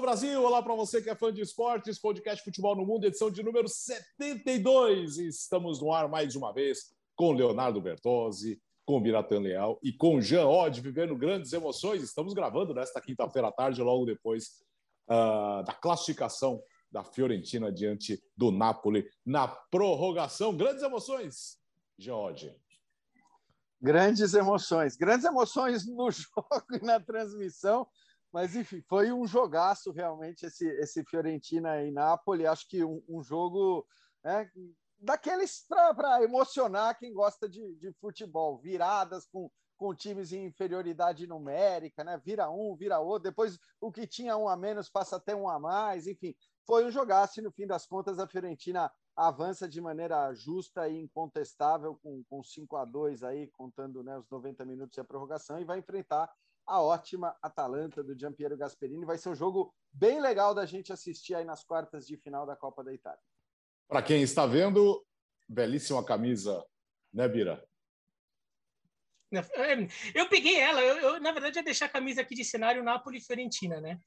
Alô Brasil, olá para você que é fã de esportes, podcast Futebol no Mundo, edição de número 72. Estamos no ar mais uma vez com Leonardo Bertozzi, com Biratan Leal e com Jean Odd, vivendo grandes emoções. Estamos gravando nesta quinta-feira à tarde, logo depois uh, da classificação da Fiorentina diante do Napoli na prorrogação. Grandes emoções, Jean Odd. Grandes emoções, grandes emoções no jogo e na transmissão. Mas, enfim, foi um jogaço realmente esse, esse Fiorentina e Napoli. Acho que um, um jogo né, daqueles para emocionar quem gosta de, de futebol. Viradas com, com times em inferioridade numérica, né? Vira um, vira outro. Depois o que tinha um a menos passa até um a mais. Enfim, foi um jogaço e no fim das contas a Fiorentina avança de maneira justa e incontestável com, com 5 a 2 aí, contando né, os 90 minutos e a prorrogação, e vai enfrentar a ótima Atalanta do Giampiero Gasperini. Vai ser um jogo bem legal da gente assistir aí nas quartas de final da Copa da Itália. Para quem está vendo, belíssima camisa, né, Bira? Eu peguei ela, eu, eu, na verdade ia deixar a camisa aqui de cenário Napoli Fiorentina, né?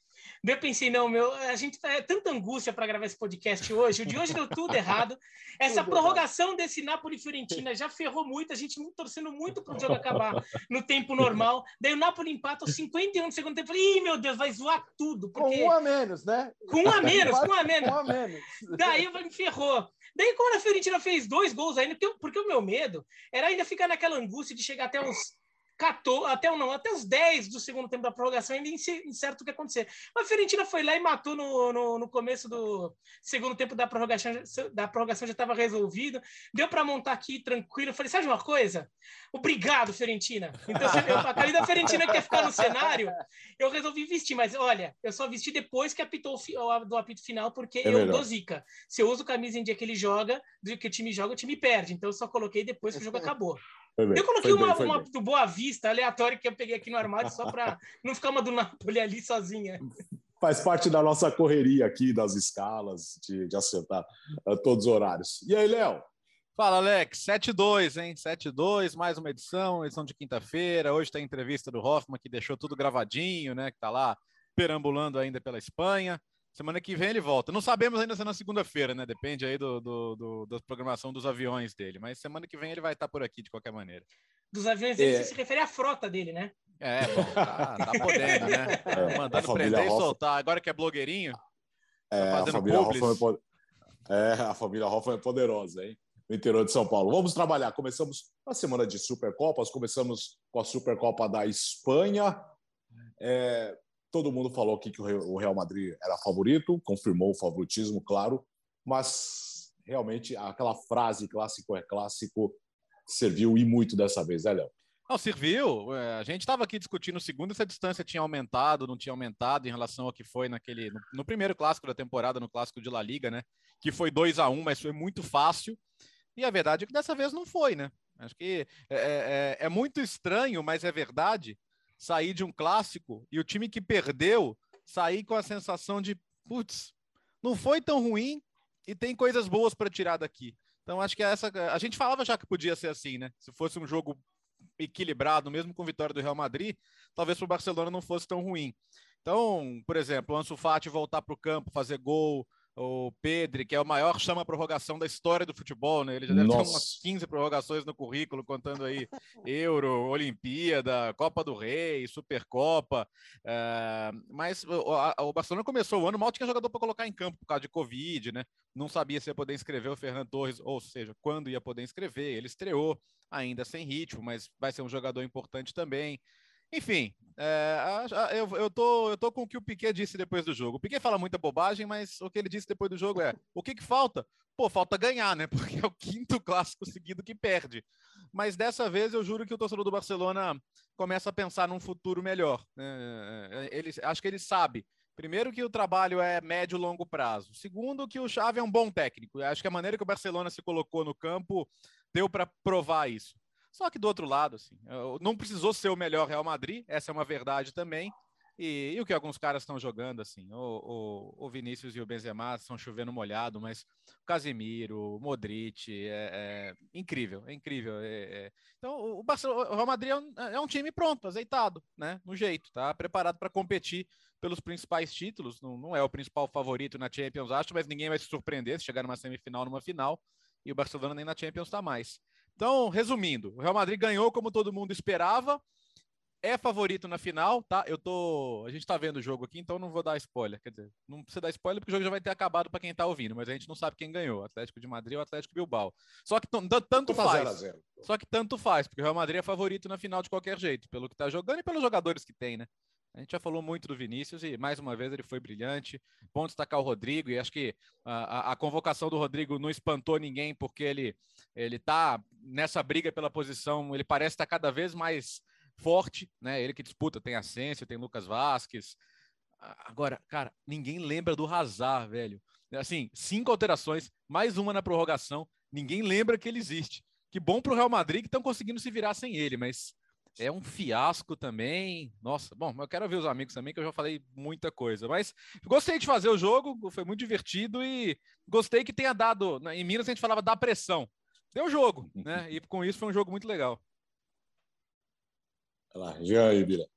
Daí eu pensei, não, meu, a gente é tanta angústia para gravar esse podcast hoje. O de hoje deu tudo errado. Essa tudo prorrogação errado. desse Napoli Fiorentina já ferrou muito, a gente torcendo muito para o jogo acabar no tempo normal. Daí o Napoli empata aos 51 do segundo tempo. Ih, meu Deus, vai zoar tudo. Porque... Com um a menos, né? Com um a menos, com um a menos. Com um a menos. Daí me ferrou. Daí, quando a Fiorentina fez dois gols ainda, porque, porque o meu medo era ainda ficar naquela angústia de chegar até uns 14, até não, até os 10 do segundo tempo da prorrogação, ainda incerto o que acontecer. Mas a Fiorentina foi lá e matou no, no, no começo do segundo tempo da prorrogação, da prorrogação já estava resolvido. Deu para montar aqui tranquilo. Eu falei, sabe uma coisa? Obrigado, Fiorentina. Então, eu, a camisa da Fiorentina quer ficar no cenário, eu resolvi vestir, mas olha, eu só vesti depois que apitou o, do apito final, porque é eu melhor. dou zica. Se eu uso camisa em dia que ele joga, do que o time joga, o time perde. Então eu só coloquei depois que o jogo acabou. Eu coloquei uma, bem, uma do Boa Vista, aleatória, que eu peguei aqui no armário só para não ficar uma do Napoli ali sozinha. Faz parte da nossa correria aqui, das escalas, de, de acertar uh, todos os horários. E aí, Léo? Fala, Alex. 7-2, hein? 7-2, mais uma edição, edição de quinta-feira. Hoje tem a entrevista do Hoffman, que deixou tudo gravadinho, né? Que tá lá perambulando ainda pela Espanha. Semana que vem ele volta. Não sabemos ainda se é na segunda-feira, né? Depende aí do, do, do, da programação dos aviões dele. Mas semana que vem ele vai estar por aqui de qualquer maneira. Dos aviões dele, é. você se refere à frota dele, né? É, bom, tá, tá podendo, né? É, Mandando prender e soltar. Agora que é blogueirinho. É, tá a família Hoffman é, é, a família Hoffman é poderosa, hein? No interior de São Paulo. Vamos trabalhar. Começamos a semana de Supercopas, começamos com a Supercopa da Espanha. É, Todo mundo falou aqui que o Real Madrid era favorito, confirmou o favoritismo, claro, mas realmente aquela frase clássico é clássico serviu e muito dessa vez, né, Léo? Não, serviu. É, a gente estava aqui discutindo segundo se a distância tinha aumentado, não tinha aumentado em relação ao que foi naquele no, no primeiro clássico da temporada, no clássico de La Liga, né? Que foi 2 a 1 um, mas foi muito fácil. E a verdade é que dessa vez não foi, né? Acho que é, é, é, é muito estranho, mas é verdade sair de um clássico e o time que perdeu sair com a sensação de, putz, não foi tão ruim e tem coisas boas para tirar daqui. Então acho que essa a gente falava já que podia ser assim, né? Se fosse um jogo equilibrado, mesmo com vitória do Real Madrid, talvez para o Barcelona não fosse tão ruim. Então, por exemplo, o Ansu Fati voltar para o campo, fazer gol, o Pedro, que é o maior chama prorrogação da história do futebol, né? Ele já deve Nossa. ter umas 15 prorrogações no currículo, contando aí Euro, Olimpíada, Copa do Rei, Supercopa. É, mas o, a, o, Barcelona começou o ano, mal tinha jogador para colocar em campo por causa de Covid, né? Não sabia se ia poder inscrever o Ferran Torres, ou seja, quando ia poder inscrever. Ele estreou ainda sem ritmo, mas vai ser um jogador importante também. Enfim, é, eu, eu, tô, eu tô com o que o Piquet disse depois do jogo. O Piquet fala muita bobagem, mas o que ele disse depois do jogo é: o que, que falta? Pô, falta ganhar, né? Porque é o quinto clássico seguido que perde. Mas dessa vez eu juro que o torcedor do Barcelona começa a pensar num futuro melhor. Né? Ele, acho que ele sabe. Primeiro, que o trabalho é médio longo prazo. Segundo, que o Xavi é um bom técnico. Acho que a maneira que o Barcelona se colocou no campo deu para provar isso. Só que do outro lado, assim, não precisou ser o melhor Real Madrid, essa é uma verdade também. E, e o que alguns caras estão jogando, assim, o, o, o, Vinícius e o Benzema estão chovendo molhado, mas o Casemiro, o Modric, é, é incrível, é incrível. É, é. Então, o, Barcelona, o Real Madrid é um, é um, time pronto, azeitado, né, no jeito, tá preparado para competir pelos principais títulos. Não, não, é o principal favorito na Champions, acho, mas ninguém vai se surpreender se chegar numa semifinal, numa final. E o Barcelona nem na Champions está mais. Então, resumindo, o Real Madrid ganhou como todo mundo esperava é favorito na final, tá? Eu tô. A gente tá vendo o jogo aqui, então não vou dar spoiler. Quer dizer, não precisa dar spoiler porque o jogo já vai ter acabado para quem tá ouvindo, mas a gente não sabe quem ganhou: Atlético de Madrid ou Atlético Bilbao. Só que tanto faz. Zero zero. Só que tanto faz, porque o Real Madrid é favorito na final de qualquer jeito, pelo que tá jogando e pelos jogadores que tem, né? A gente já falou muito do Vinícius e, mais uma vez, ele foi brilhante. Bom destacar o Rodrigo, e acho que a, a, convocação do Rodrigo não espantou ninguém, porque ele, ele tá nessa briga pela posição, ele parece estar cada vez mais forte, né? Ele que disputa, tem Asensio, tem Lucas Vasquez. Agora, cara, ninguém lembra do Hazard, velho. Assim, cinco alterações, mais uma na prorrogação, ninguém lembra que ele existe. Que bom pro Real Madrid que estão conseguindo se virar sem ele, mas é um fiasco também. Nossa, bom, eu quero ver os amigos também, que eu já falei muita coisa. Mas gostei de fazer o jogo, foi muito divertido e gostei que tenha dado. Em Minas a gente falava da pressão. Deu jogo, né? E com isso foi um jogo muito legal. Lá, Jean Ibira.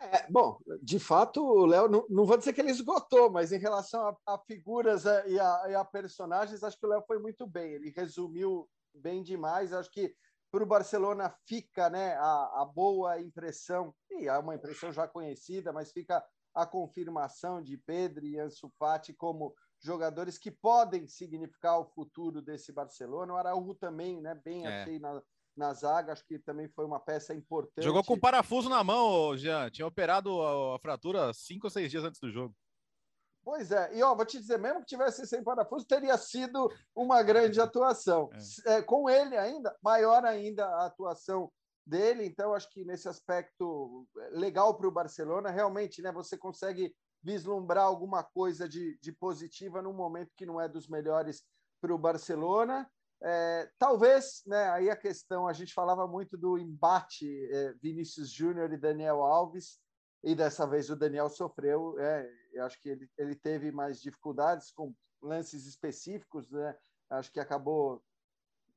É, bom, de fato, o Léo, não, não, vou dizer que ele esgotou, mas em relação a, a figuras é, e a, e a, personagens, acho que o Léo foi muito bem. Ele resumiu bem demais. Acho que para o Barcelona fica né, a, a, boa impressão, e é uma impressão já conhecida, mas fica a confirmação de Pedro e Ansu Fati como jogadores que podem significar o futuro desse Barcelona. O Araújo também, né, bem é. achei na, na zaga, acho que também foi uma peça importante. Jogou com parafuso na mão, Jean. Tinha operado a, fratura cinco ou seis dias antes do jogo. Pois é, e ó, vou te dizer, mesmo que tivesse sem parafuso, teria sido uma grande atuação. É. É, com ele ainda, maior ainda a atuação dele, então acho que nesse aspecto legal para o Barcelona, realmente, né, você consegue vislumbrar alguma coisa de, de positiva num momento que não é dos melhores para o Barcelona. É, talvez, né, aí a questão, a gente falava muito do embate é, Vinícius Júnior e Daniel Alves, e dessa vez o Daniel sofreu, é, eu acho que ele, ele teve mais dificuldades com lances específicos, né, acho que acabou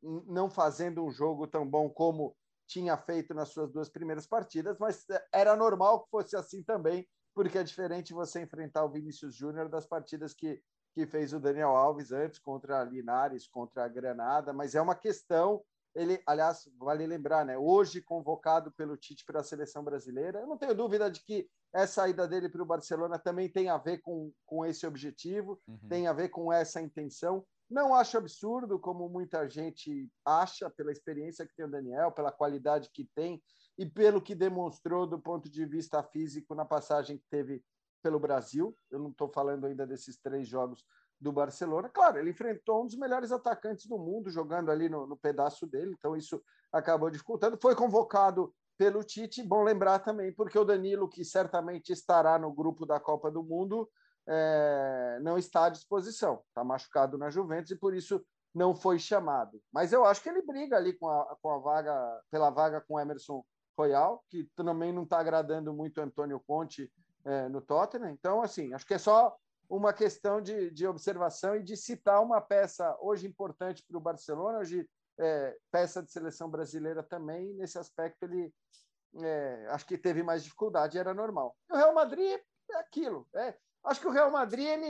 não fazendo um jogo tão bom como tinha feito nas suas duas primeiras partidas, mas é, era normal que fosse assim também, porque é diferente você enfrentar o Vinícius Júnior das partidas que que fez o Daniel Alves antes contra a Linares, contra a Granada, mas é uma questão. Ele, aliás, vale lembrar, né? Hoje convocado pelo Tite para a seleção brasileira, eu não tenho dúvida de que essa saída dele para o Barcelona também tem a ver com, com esse objetivo, uhum. tem a ver com essa intenção. Não acho absurdo, como muita gente acha, pela experiência que tem o Daniel, pela qualidade que tem e pelo que demonstrou do ponto de vista físico na passagem que teve pelo Brasil. Eu não estou falando ainda desses três jogos do Barcelona. Claro, ele enfrentou um dos melhores atacantes do mundo jogando ali no, no pedaço dele, então isso acabou dificultando. Foi convocado pelo Tite. Bom lembrar também, porque o Danilo, que certamente estará no grupo da Copa do Mundo, é, não está à disposição. Está machucado na Juventus e por isso não foi chamado. Mas eu acho que ele briga ali com a, com a vaga, pela vaga com Emerson Royal, que também não está agradando muito Antônio Conte é, no Tottenham. Então, assim, acho que é só uma questão de, de observação e de citar uma peça hoje importante para o Barcelona, hoje é, peça de seleção brasileira também. Nesse aspecto, ele é, acho que teve mais dificuldade, era normal. O Real Madrid é aquilo. É, acho que o Real Madrid ele,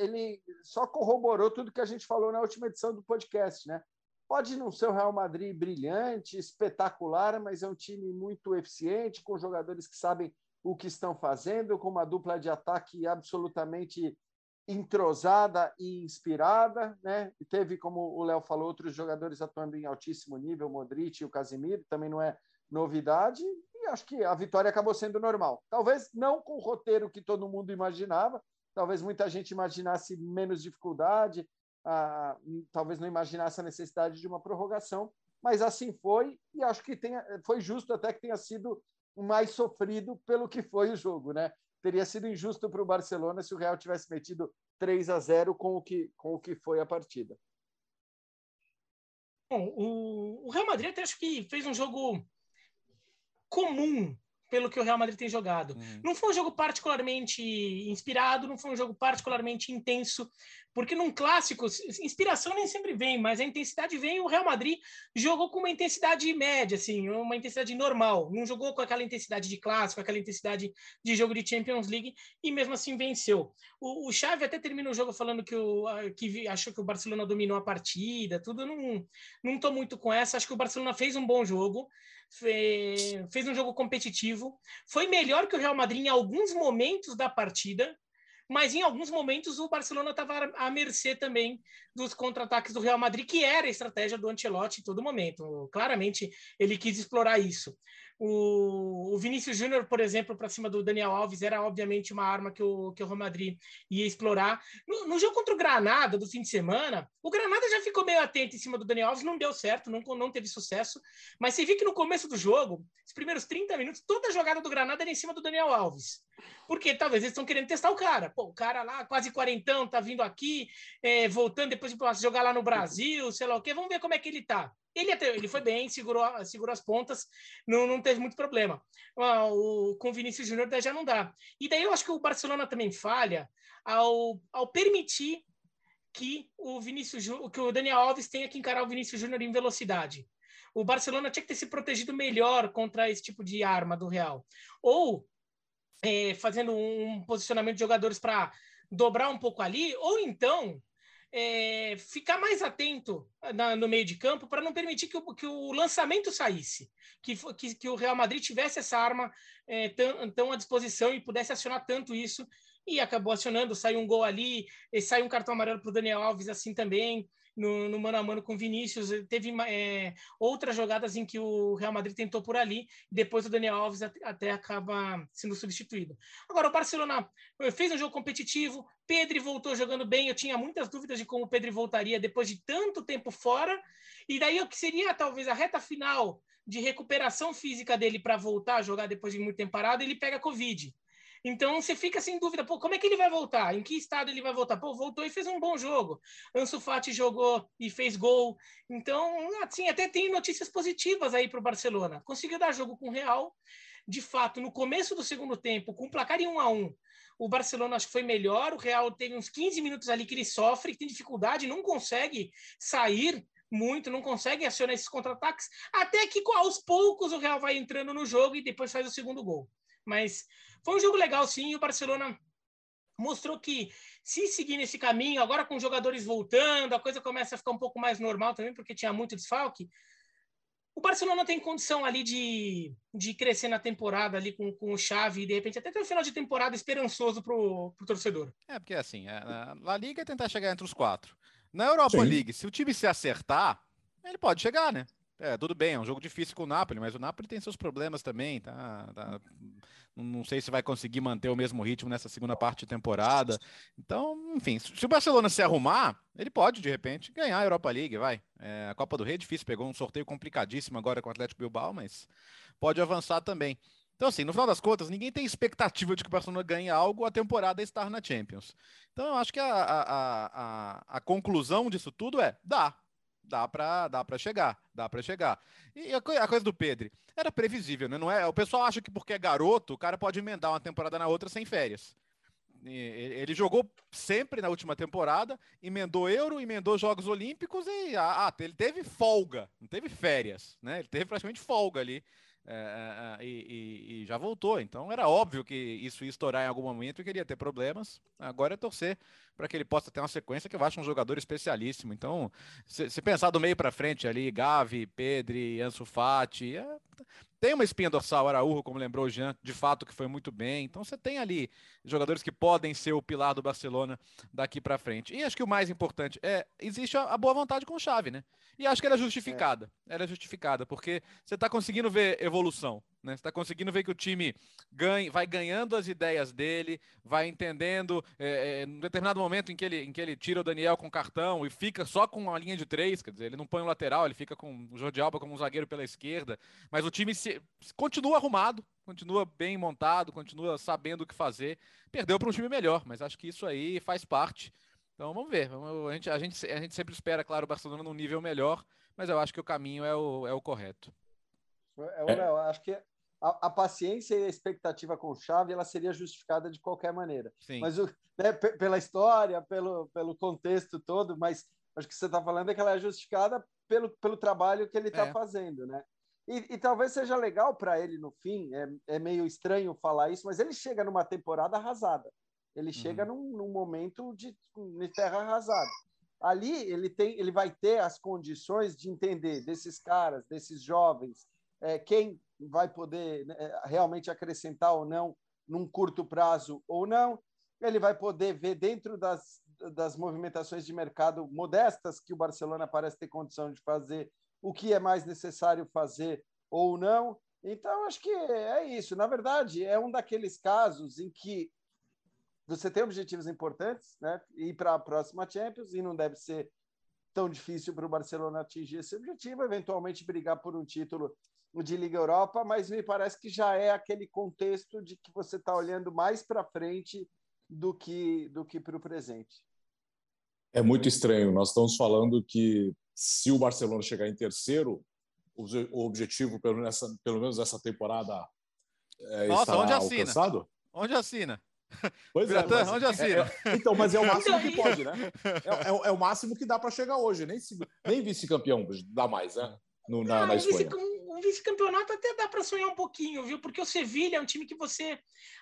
ele só corroborou tudo que a gente falou na última edição do podcast, né? Pode não ser o Real Madrid brilhante, espetacular, mas é um time muito eficiente, com jogadores que sabem o que estão fazendo, com uma dupla de ataque absolutamente entrosada e inspirada, né? E teve, como o Léo falou, outros jogadores atuando em altíssimo nível, o Modric e o Casemiro, também não é novidade, e acho que a vitória acabou sendo normal. Talvez não com o roteiro que todo mundo imaginava, talvez muita gente imaginasse menos dificuldade, ah, talvez não imaginasse a necessidade de uma prorrogação, mas assim foi, e acho que tenha, foi justo até que tenha sido mais sofrido pelo que foi o jogo, né? Teria sido injusto para o Barcelona se o Real tivesse metido 3 a 0 com o que, com o que foi a partida. Bom, o, o Real Madrid até acho que fez um jogo comum pelo que o Real Madrid tem jogado. Uhum. Não foi um jogo particularmente inspirado, não foi um jogo particularmente intenso, Porque num clássico, inspiração nem sempre vem, mas a intensidade vem. O Real Madrid jogou com uma intensidade média, assim, uma intensidade normal. Não jogou com aquela intensidade de clássico, aquela intensidade de jogo de Champions League e mesmo assim venceu. O, o Xavi até termina o jogo falando que, o, que achou que o Barcelona dominou a partida, tudo. Não, não tô muito com essa. Acho que o Barcelona fez um bom jogo, fez, fez um jogo competitivo, foi melhor que o Real Madrid em alguns momentos da partida mas em alguns momentos o Barcelona estava à mercê também dos contra-ataques do Real Madrid, que era a estratégia do Ancelotti em todo momento. Claramente ele quis explorar isso. O, o Vinícius Júnior, por exemplo, para cima do Daniel Alves, era obviamente uma arma que o, que o Real Madrid ia explorar. No, no, jogo contra o Granada do fim de semana, o Granada já ficou meio atento em cima do Daniel Alves, não deu certo, não, não teve sucesso. Mas você viu que no começo do jogo, os primeiros 30 minutos, toda a jogada do Granada era em cima do Daniel Alves. Porque talvez eles estão querendo testar o cara. Pô, o cara lá, quase quarentão, tá vindo aqui, é, voltando depois de jogar lá no Brasil, sei lá o quê. Vamos ver como é que ele tá. Ele, até, ele foi bem, segurou, segurou as pontas, não, não teve muito problema. Ah, o, com o Vinícius Júnior já não dá. E daí eu acho que o Barcelona também falha ao, ao permitir que o Vinícius que o Daniel Alves tenha que encarar o Vinícius Júnior em velocidade. O Barcelona tinha que ter se protegido melhor contra esse tipo de arma do Real. Ou é, fazendo um posicionamento de jogadores para dobrar um pouco ali, ou então é, ficar mais atento na, no meio de campo para não permitir que o, que o lançamento saísse, que, que, que, o Real Madrid tivesse essa arma é, tão, tão à disposição e pudesse acionar tanto isso, e acabou acionando, saiu um gol ali, saiu um cartão amarelo para o Daniel Alves assim também, no, no, mano a mano com Vinícius. Teve é, outras jogadas em que o Real Madrid tentou por ali, depois o Daniel Alves até acaba sendo substituído. Agora, o Barcelona eh, fez um jogo competitivo, Pedro voltou jogando bem. Eu tinha muitas dúvidas de como o Pedro voltaria depois de tanto tempo fora, e daí o que seria talvez a reta final de recuperação física dele para voltar a jogar depois de muito tempo parado, ele pega Covid. Então você fica sem dúvida, pô, como é que ele vai voltar? Em que estado ele vai voltar? Pô, voltou e fez um bom jogo. Ansu Fati jogou e fez gol. Então, assim, até tem notícias positivas aí para o Barcelona. Conseguiu dar jogo com o Real. De fato, no começo do segundo tempo, com o placar em 1 a 1 o Barcelona acho que foi melhor. O Real teve uns 15 minutos ali que ele sofre, que tem dificuldade, não consegue sair muito, não consegue acionar esses contra-ataques. Até que aos poucos o Real vai entrando no jogo e depois faz o segundo gol. Mas foi um jogo legal, sim, e o Barcelona mostrou que se seguir nesse caminho, agora com jogadores voltando, a coisa começa a ficar um pouco mais normal também, porque tinha muito desfalque. O Barcelona tem condição ali de, de crescer na temporada ali com, com o Xavi e de repente até ter um final de temporada esperançoso para o torcedor. É, porque assim, a La Liga é tentar chegar entre os quatro. Na Europa Sim. League, se o time se acertar, ele pode chegar, né? É, tudo bem, é um jogo difícil com o Napoli, mas o Napoli tem seus problemas também, tá? tá não sei se vai conseguir manter o mesmo ritmo nessa segunda parte de temporada. Então, enfim, se o Barcelona se arrumar, ele pode, de repente, ganhar a Europa League, vai. É, a Copa do Rei é difícil, pegou um sorteio complicadíssimo agora com o Atlético Bilbao, mas pode avançar também. Então, assim, no final das contas, ninguém tem expectativa de que o Barcelona ganhe algo a temporada estar na Champions. Então, eu acho que a, a, a, a conclusão disso tudo é: dá, dá para dá para chegar, dá para chegar. E a, a, coisa do Pedro era previsível, né? Não é? O pessoal acha que porque é garoto, o cara pode emendar uma temporada na outra sem férias. Ele jogou sempre na última temporada, emendou Euro, emendou Jogos Olímpicos e ah, ah, ele teve folga, não teve férias, né? Ele teve praticamente folga ali é, e, e, e, já voltou. Então era óbvio que isso ia estourar em algum momento e queria ter problemas. Agora é torcer para que ele possa ter uma sequência que eu acho um jogador especialíssimo. Então, se, se pensar do meio para frente ali, Gavi, Pedri, Ansu Fati, é, tem uma espinha dorsal, Araújo, como lembrou o Jean, de fato que foi muito bem. Então você tem ali jogadores que podem ser o pilar do Barcelona daqui para frente. E acho que o mais importante é existe a, boa vontade com o Xavi, né? E acho que ela é justificada. É. Ela é justificada, porque você está conseguindo ver evolução. Né? Você está conseguindo ver que o time ganha, vai ganhando as ideias dele, vai entendendo. É, é, determinado momento em que, ele, em que ele tira o Daniel com cartão e fica só com uma linha de três, quer dizer, ele não põe o lateral, ele fica com o Jordi Alba como um zagueiro pela esquerda. Mas o time se, continua arrumado, continua bem montado, continua sabendo o que fazer. Perdeu para um time melhor, mas acho que isso aí faz parte então vamos ver. A gente, a, gente, a gente sempre espera, claro, o Barcelona num nível melhor, mas eu acho que o caminho é o, é o correto. É, o Léo, acho que a, a, paciência e a expectativa com chave ela seria justificada de qualquer maneira. Sim. Mas o, né, pela história, pelo, pelo contexto todo, mas acho que você está falando é que ela é justificada pelo, pelo trabalho que ele está é. fazendo, né? E, e, talvez seja legal para ele no fim, é, é meio estranho falar isso, mas ele chega numa temporada arrasada. Ele uhum. chega num, num, momento de, de terra arrasada. Ali ele tem, ele vai ter as condições de entender desses caras, desses jovens, é, quem vai poder né, realmente acrescentar ou não num curto prazo ou não. Ele vai poder ver dentro das, das movimentações de mercado modestas que o Barcelona parece ter condição de fazer o que é mais necessário fazer ou não. Então, acho que é isso. Na verdade, é um daqueles casos em que você tem objetivos importantes, né? Ir para a próxima Champions e não deve ser tão difícil para o Barcelona atingir esse objetivo, eventualmente brigar por um título de Liga Europa, mas me parece que já é aquele contexto de que você está olhando mais para frente do que do que para o presente. É muito estranho. Nós estamos falando que se o Barcelona chegar em terceiro, o objetivo, pelo menos essa, pelo menos essa temporada, é, Nossa, onde assina? Alcançado? Onde assina? Pois é, mas, onde assina? É, é, então, mas é o máximo que pode, né? É, é, é o máximo que dá para chegar hoje. Nem, nem vice-campeão dá mais, né? No, na, ah, na Espanha um vice-campeonato até dá para sonhar um pouquinho, viu? Porque o Sevilha é um time que você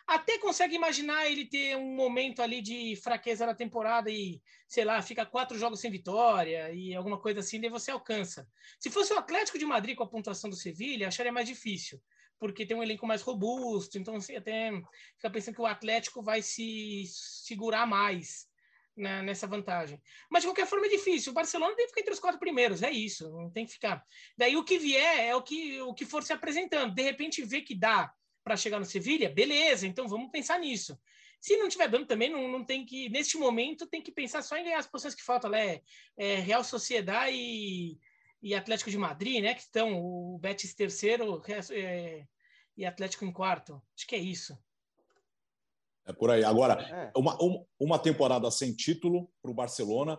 até consegue imaginar ele ter um momento ali de fraqueza na temporada e, sei lá, fica quatro jogos sem vitória e alguma coisa assim, daí você alcança. Se fosse o Atlético de Madrid com a pontuação do Sevilha, acharia mais difícil, porque tem um elenco mais robusto, então você até fica pensando que o Atlético vai se segurar mais né, nessa vantagem. Mas de qualquer forma é difícil. O Barcelona tem que ficar entre os quatro primeiros, é isso, não tem que ficar. Daí o que vier é o que, o que for se apresentando. De repente vê que dá para chegar no Sevilha, beleza, então vamos pensar nisso. Se não tiver dando também, não, não tem que, neste momento, tem que pensar só em ganhar as posições que faltam, né? É, Real Sociedade e, e Atlético de Madrid, né? Que estão o Betis terceiro é, e Atlético em quarto. Acho que é isso. É por aí. Agora, é. uma, uma temporada sem título para o Barcelona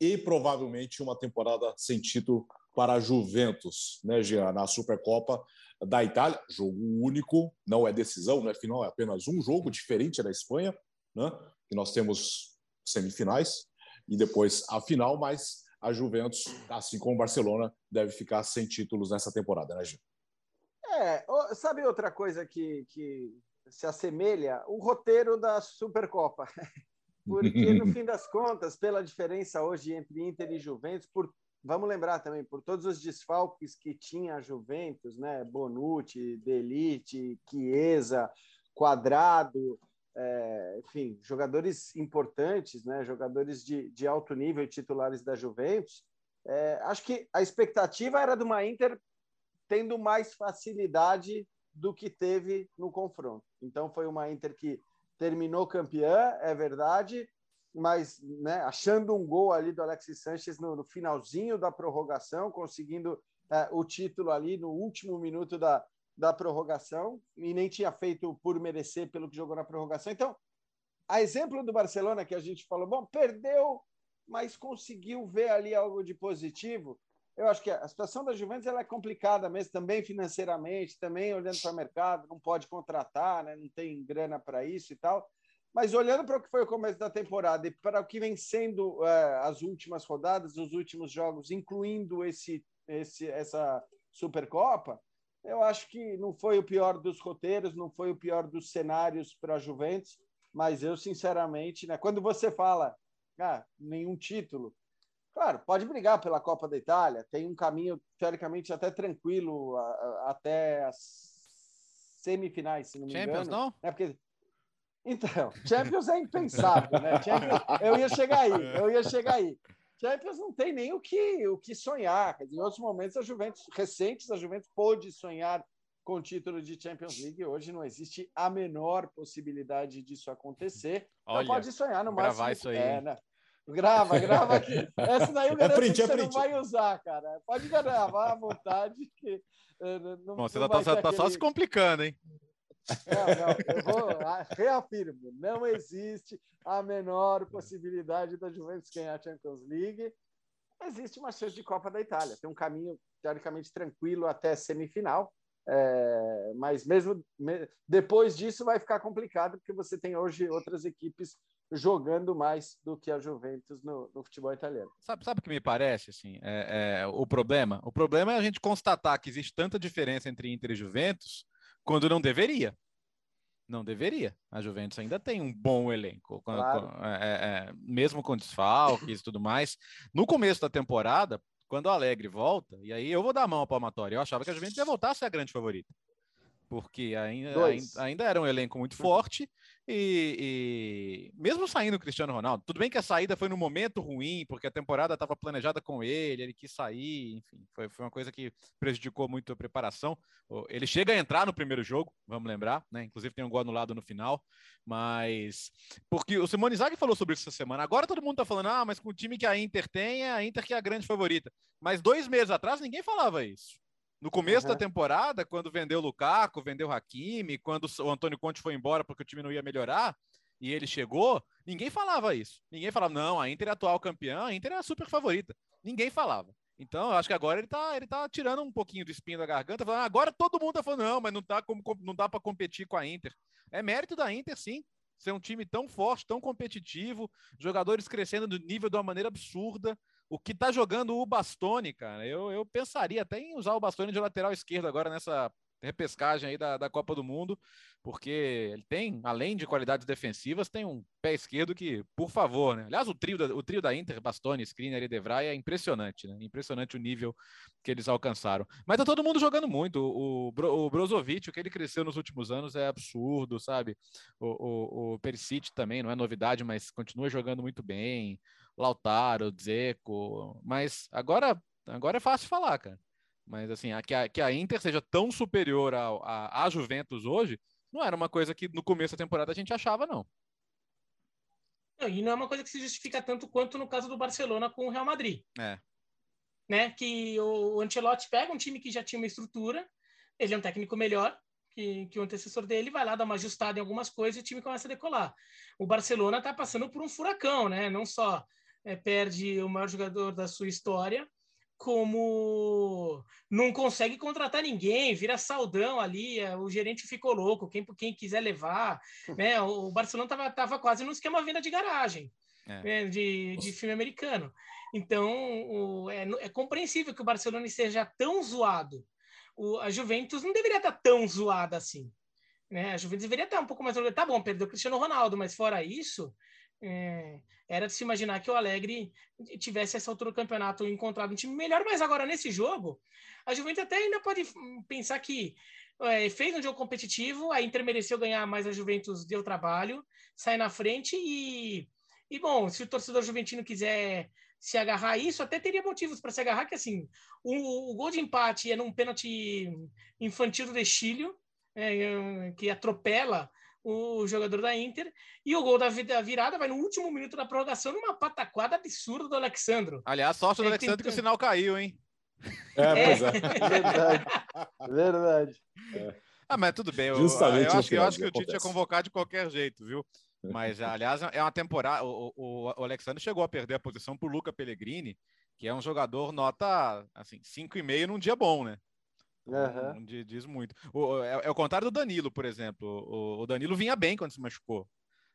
e provavelmente uma temporada sem título para a Juventus, né, Jean, na Supercopa da Itália. Jogo único, não é decisão, não é final, é apenas um jogo diferente da Espanha, né? Que nós temos semifinais e depois a final, mas a Juventus, assim como o Barcelona, deve ficar sem títulos nessa temporada, né, Jean? É, sabe outra coisa que, que se assemelha o roteiro da Supercopa. Porque, no fim das contas, pela diferença hoje entre Inter e Juventus, por, vamos lembrar também, por todos os desfalques que tinha a Juventus, né? Bonucci, Delite, Chiesa, Quadrado, é, enfim, jogadores importantes, né? jogadores de, de alto nível titulares da Juventus. É, acho que a expectativa era de uma Inter tendo mais facilidade do que teve no confronto. Então foi uma Inter que terminou campeã, é verdade, mas né, achando um gol ali do Alexis Sanches no, no finalzinho da prorrogação, conseguindo é, o título ali no último minuto da, da prorrogação, e nem tinha feito por merecer pelo que jogou na prorrogação. Então, a exemplo do Barcelona que a gente falou, bom, perdeu, mas conseguiu ver ali algo de positivo eu acho que a situação da Juventus ela é complicada mesmo, também financeiramente, também olhando para o mercado, não pode contratar, né? não tem grana para isso e tal. Mas olhando para o que foi o começo da temporada e para o que vem sendo é, as últimas rodadas, os últimos jogos, incluindo esse, esse, essa Supercopa, eu acho que não foi o pior dos roteiros, não foi o pior dos cenários para a Juventus, mas eu, sinceramente, né, quando você fala ah, nenhum título, Claro, pode brigar pela Copa da Itália, tem um caminho teoricamente até tranquilo a, a, até as semifinais, se não me Champions, engano. não? É porque então, Champions é impensável, né? Champions, eu ia chegar aí, eu ia chegar aí. Champions não tem nem o que, o que sonhar. Em outros momentos, a Juventus, recentes, a Juventus pôde sonhar com o título de Champions League. Hoje não existe a menor possibilidade disso acontecer. Olha, não pode sonhar no máximo. Gravar isso aí. É, né? Grava, grava aqui. Essa daí eu é garanto é print, que é você não vai usar, cara. Pode gravar à vontade. Que, eh, não, Bom, você não tá, tá aquele... só se complicando, hein? Não, não, eu vou, ah, reafirmo, não existe a menor possibilidade da Juventus ganhar a Champions League. Existe uma chance de Copa da Itália. Tem um caminho teoricamente tranquilo até semifinal. É, mas mesmo me, depois disso vai ficar complicado, porque você tem hoje outras equipes jogando mais do que a Juventus no, no futebol italiano. Sabe, sabe o que me parece? Assim, é, é, o problema? O problema é a gente constatar que existe tanta diferença entre Inter e Juventus quando não deveria. Não deveria. A Juventus ainda tem um bom elenco, claro. é, é, mesmo com desfalques e tudo mais. No começo da temporada, quando o Alegre volta, e aí eu vou dar a mão ao palmatório, eu achava que a Juventus ia voltar a ser a grande favorita porque ainda, ainda, ainda, era um elenco muito forte e, e, mesmo saindo o Cristiano Ronaldo, tudo bem que a saída foi no momento ruim, porque a temporada estava planejada com ele, ele quis sair, enfim, foi, foi uma coisa que prejudicou muito a preparação. Ele chega a entrar no primeiro jogo, vamos lembrar, né? Inclusive tem um gol anulado no final, mas porque o Simone Zaghi falou sobre isso essa semana. Agora todo mundo está falando, ah, mas com o time que a Inter tem, é a Inter que é a grande favorita. Mas dois meses atrás ninguém falava isso. No começo uhum. da temporada, quando vendeu o Lukaku, vendeu o Hakimi, quando o Antônio Conte foi embora porque o time não ia melhorar, e ele chegou, ninguém falava isso. Ninguém falava, não, a Inter é atual campeã, a Inter é a super favorita. Ninguém falava. Então, eu acho que agora ele tá, ele tá tirando um pouquinho do espinho da garganta, falando, agora todo mundo tá falando, não, mas não, tá como, não dá para competir com a Inter. É mérito da Inter, sim. Ser um time tão forte, tão competitivo, jogadores crescendo do nível de uma maneira absurda o que está jogando o Bastoni, cara, eu, eu pensaria até em usar o Bastoni de lateral esquerdo agora nessa repescagem aí da, da Copa do Mundo, porque ele tem, além de qualidades defensivas, tem um pé esquerdo que, por favor, né? Aliás, o trio da, o trio da Inter, Bastoni, Skriniar e Devray é impressionante, né? Impressionante o nível que eles alcançaram. Mas tá todo mundo jogando muito. O, o, o Brozovic, o que ele cresceu nos últimos anos é absurdo, sabe? O, o, o Perisic também, não é novidade, mas continua jogando muito bem. Lautaro, Dzeko, mas agora, agora é fácil falar, cara. Mas assim, a, que, a, que a Inter seja tão superior a Juventus hoje, não era uma coisa que no começo da temporada a gente achava, não. não. E não é uma coisa que se justifica tanto quanto no caso do Barcelona com o Real Madrid. É. Né? Que o Ancelotti pega um time que já tinha uma estrutura, ele é um técnico melhor, que, que, o antecessor dele vai lá dar uma ajustada em algumas coisas e o time começa a decolar. O Barcelona está passando por um furacão, né? Não só é, perde o maior jogador da sua história, como não consegue contratar ninguém, vira saldão ali, é, o gerente ficou louco, quem, quem quiser levar, né? O Barcelona tava, tava quase no esquema venda de garagem, é. né? de, de filme americano. Então, o, é, é, compreensível que o Barcelona esteja tão zoado. O, a Juventus não deveria estar tão zoada assim. Né? A Juventus deveria estar um pouco mais... Tá bom, perdeu o Cristiano Ronaldo, mas fora isso, é, era de se imaginar que o Alegre tivesse essa altura do campeonato encontrado um time melhor, mas agora nesse jogo, a Juventus até ainda pode pensar que é, fez um jogo competitivo, a Inter mereceu ganhar, mas a Juventus deu trabalho, sai na frente e, e bom, se o torcedor juventino quiser se agarrar a isso, até teria motivos para se agarrar, que assim, o, o, gol de empate é num pênalti infantil do Destilho, é, que atropela o jogador da Inter, e o gol da virada vai no último minuto da prorrogação numa pataquada absurda do Alexandro. Aliás, sorte do é, Alexandro tem... que o sinal caiu, hein? É, pois é. é. Verdade. Verdade. É. Ah, mas tudo bem. Eu, Justamente eu, acho, eu acho que o Tite ia convocar de qualquer jeito, viu? Mas, aliás, é uma temporada. O, o, o Alexandre chegou a perder a posição por Luca Pellegrini, que é um jogador nota assim, 5,5 num dia bom, né? Uhum. Diz muito. O, é, é, o contrário do Danilo, por exemplo. O, o, Danilo vinha bem quando se machucou.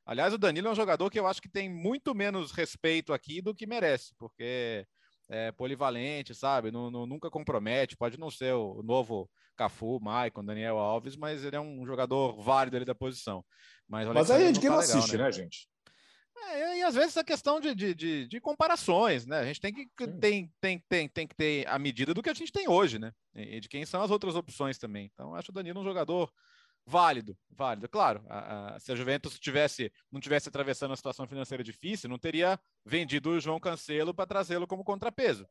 Aliás, o Danilo é um jogador que eu acho que tem muito menos respeito aqui do que merece, porque é polivalente, sabe? Não, não, nunca compromete. Pode não ser o novo Cafu, Maicon, Daniel Alves, mas ele é um jogador válido ali da posição. Mas, mas aí é de quem não, tá legal, assiste, né, né gente? É, e às vezes a questão de, de, de, de, comparações, né? A gente tem que, tem, tem, tem, tem que ter a medida do que a gente tem hoje, né? E de quem são as outras opções também. Então, acho o Danilo um jogador válido, válido. Claro, a, a, se a Juventus tivesse, não tivesse atravessando uma situação financeira difícil, não teria vendido o João Cancelo para trazê-lo como contrapeso.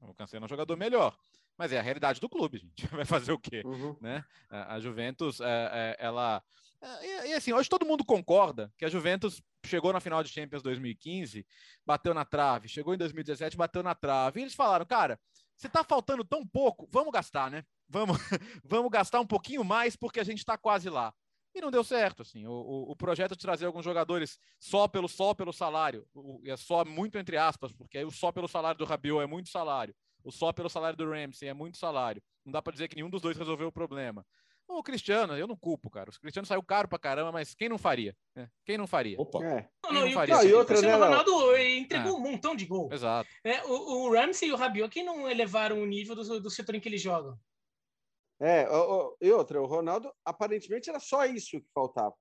O Cancelo é um jogador melhor. Mas é a realidade do clube, gente. Vai fazer o quê? Uhum. Né? A, a Juventus, é, é, ela. É, e, e, assim, hoje todo mundo concorda que a Juventus chegou na final de Champions 2015, bateu na trave, chegou em 2017, bateu na trave. E eles falaram, cara, se tá faltando tão pouco, vamos gastar, né? Vamos, vamos gastar um pouquinho mais porque a gente está quase lá. E não deu certo, assim. O, o, o, projeto de trazer alguns jogadores só pelo só pelo salário, o, é só muito entre aspas, porque aí o só pelo salário do Rabiot é muito salário só pelo salário do Ramsey, é muito salário. Não dá para dizer que nenhum dos dois resolveu o problema. O Cristiano, eu não culpo, cara. O Cristiano saiu caro pra caramba, mas quem não faria? Né? Quem não faria? Opa. É. Não, não, não, faria? Não, e outra, o Cristiano né, Ronaldo entregou é. um montão de gol. Exato. É, o, o Ramsey e o Rabiot, quem não elevaram o nível do, do setor em que eles jogam? É, e outra, o Ronaldo, aparentemente era só isso que faltava.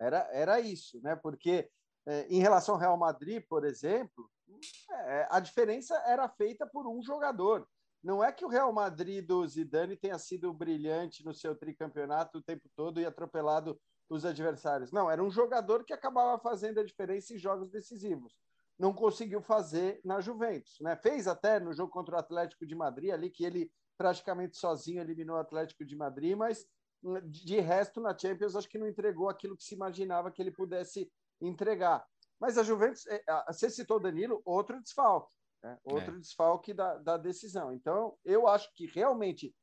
Era, era isso, né? Porque é, em relação ao Real Madrid, por exemplo, é, a diferença era feita por um jogador. Não é que o Real Madrid do Zidane tenha sido brilhante no seu tricampeonato o tempo todo e atropelado os adversários. Não, era um jogador que acabava fazendo a diferença em jogos decisivos. Não conseguiu fazer na Juventus, né? Fez até no jogo contra o Atlético de Madrid ali que ele praticamente sozinho eliminou o Atlético de Madrid, mas hum, de resto na Champions acho que não entregou aquilo que se imaginava que ele pudesse entregar. Mas a Juventus, é, você citou Danilo, outro desfalque. Né? Outro é. desfalque da, da decisão. Então, eu acho que realmente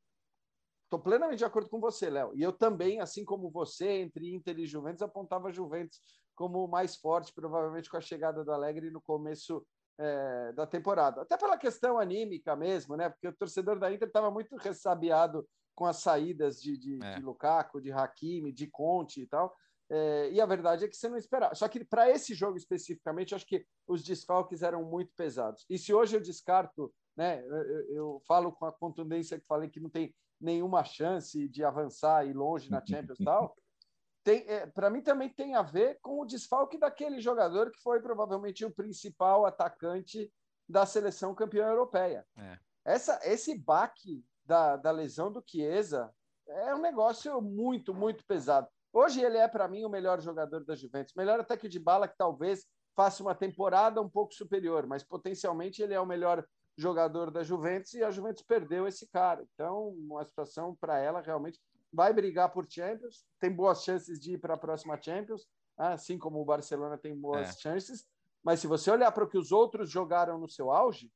estou plenamente de acordo com você, Léo. E eu também, assim como você, entre Inter e Juventus, apontava Juventus como mais forte, provavelmente com a chegada do Alegre no começo é, da temporada. Até pela questão anímica mesmo, né? Porque o torcedor da Inter estava muito ressabiado com as saídas de, de, é. de Lukaku, de Hakimi, de Conte e tal. É, e a verdade é que você não esperava. Só que para esse jogo especificamente, acho que os desfalques eram muito pesados. E se hoje eu descarto, né, eu, eu falo com a contundência que falei que não tem nenhuma chance de avançar e longe na Champions e tal, tem, é, para mim também tem a ver com o desfalque daquele jogador que foi provavelmente o principal atacante da seleção campeã europeia. É. Essa, esse baque da, da lesão do Chiesa é um negócio muito, muito pesado. Hoje ele é, para mim, o melhor jogador da Juventus. Melhor até que o de bala, que talvez faça uma temporada um pouco superior, mas potencialmente ele é o melhor jogador da Juventus e a Juventus perdeu esse cara. Então, uma situação para ela realmente vai brigar por Champions, tem boas chances de ir para a próxima Champions, assim como o Barcelona tem boas é. chances. Mas se você olhar para o que os outros jogaram no seu auge,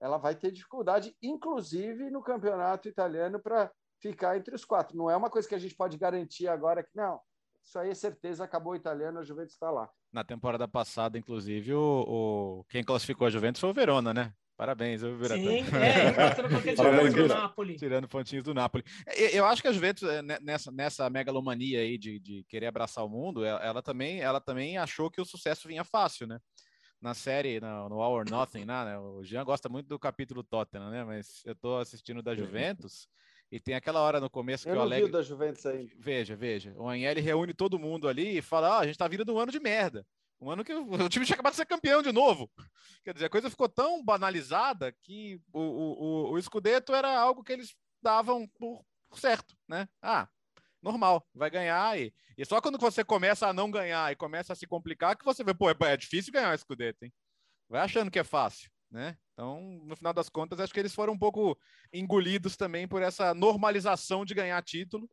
ela vai ter dificuldade, inclusive no campeonato italiano, para ficar entre os quatro. Não é uma coisa que a gente pode garantir agora que não. Isso aí é certeza, acabou o italiano, a Juventus está lá. Na temporada passada, inclusive, o, o, quem classificou a Juventus foi o Verona, né? Parabéns, eu Sim, é, tirando, do Napoli. tirando pontinhos do Napoli. Eu acho que a Juventus, é, nessa, nessa megalomania aí de, de querer abraçar o mundo, ela, ela, também, ela também achou que o sucesso vinha fácil, né? Na série, no, no All or Nothing, né? O Jean gosta muito do capítulo Tottenham, né? Mas eu tô assistindo da Juventus. E tem aquela hora no começo eu que o Alegre. da Juventus aí. Veja, veja. O Anhele reúne todo mundo ali e fala: ah, a gente tá vindo de um ano de merda. Um ano que o time tinha acabado de ser campeão de novo. Quer dizer, a coisa ficou tão banalizada que o, o, o, o Scudetto era algo que eles davam por certo, né? Ah, normal, vai ganhar. E, e só quando você começa a não ganhar e começa a se complicar que você vê, pô, é, é difícil ganhar o Scudetto, hein? Vai achando que é fácil, né? Então, no final das contas, acho que eles foram um pouco engolidos também por essa normalização de ganhar título.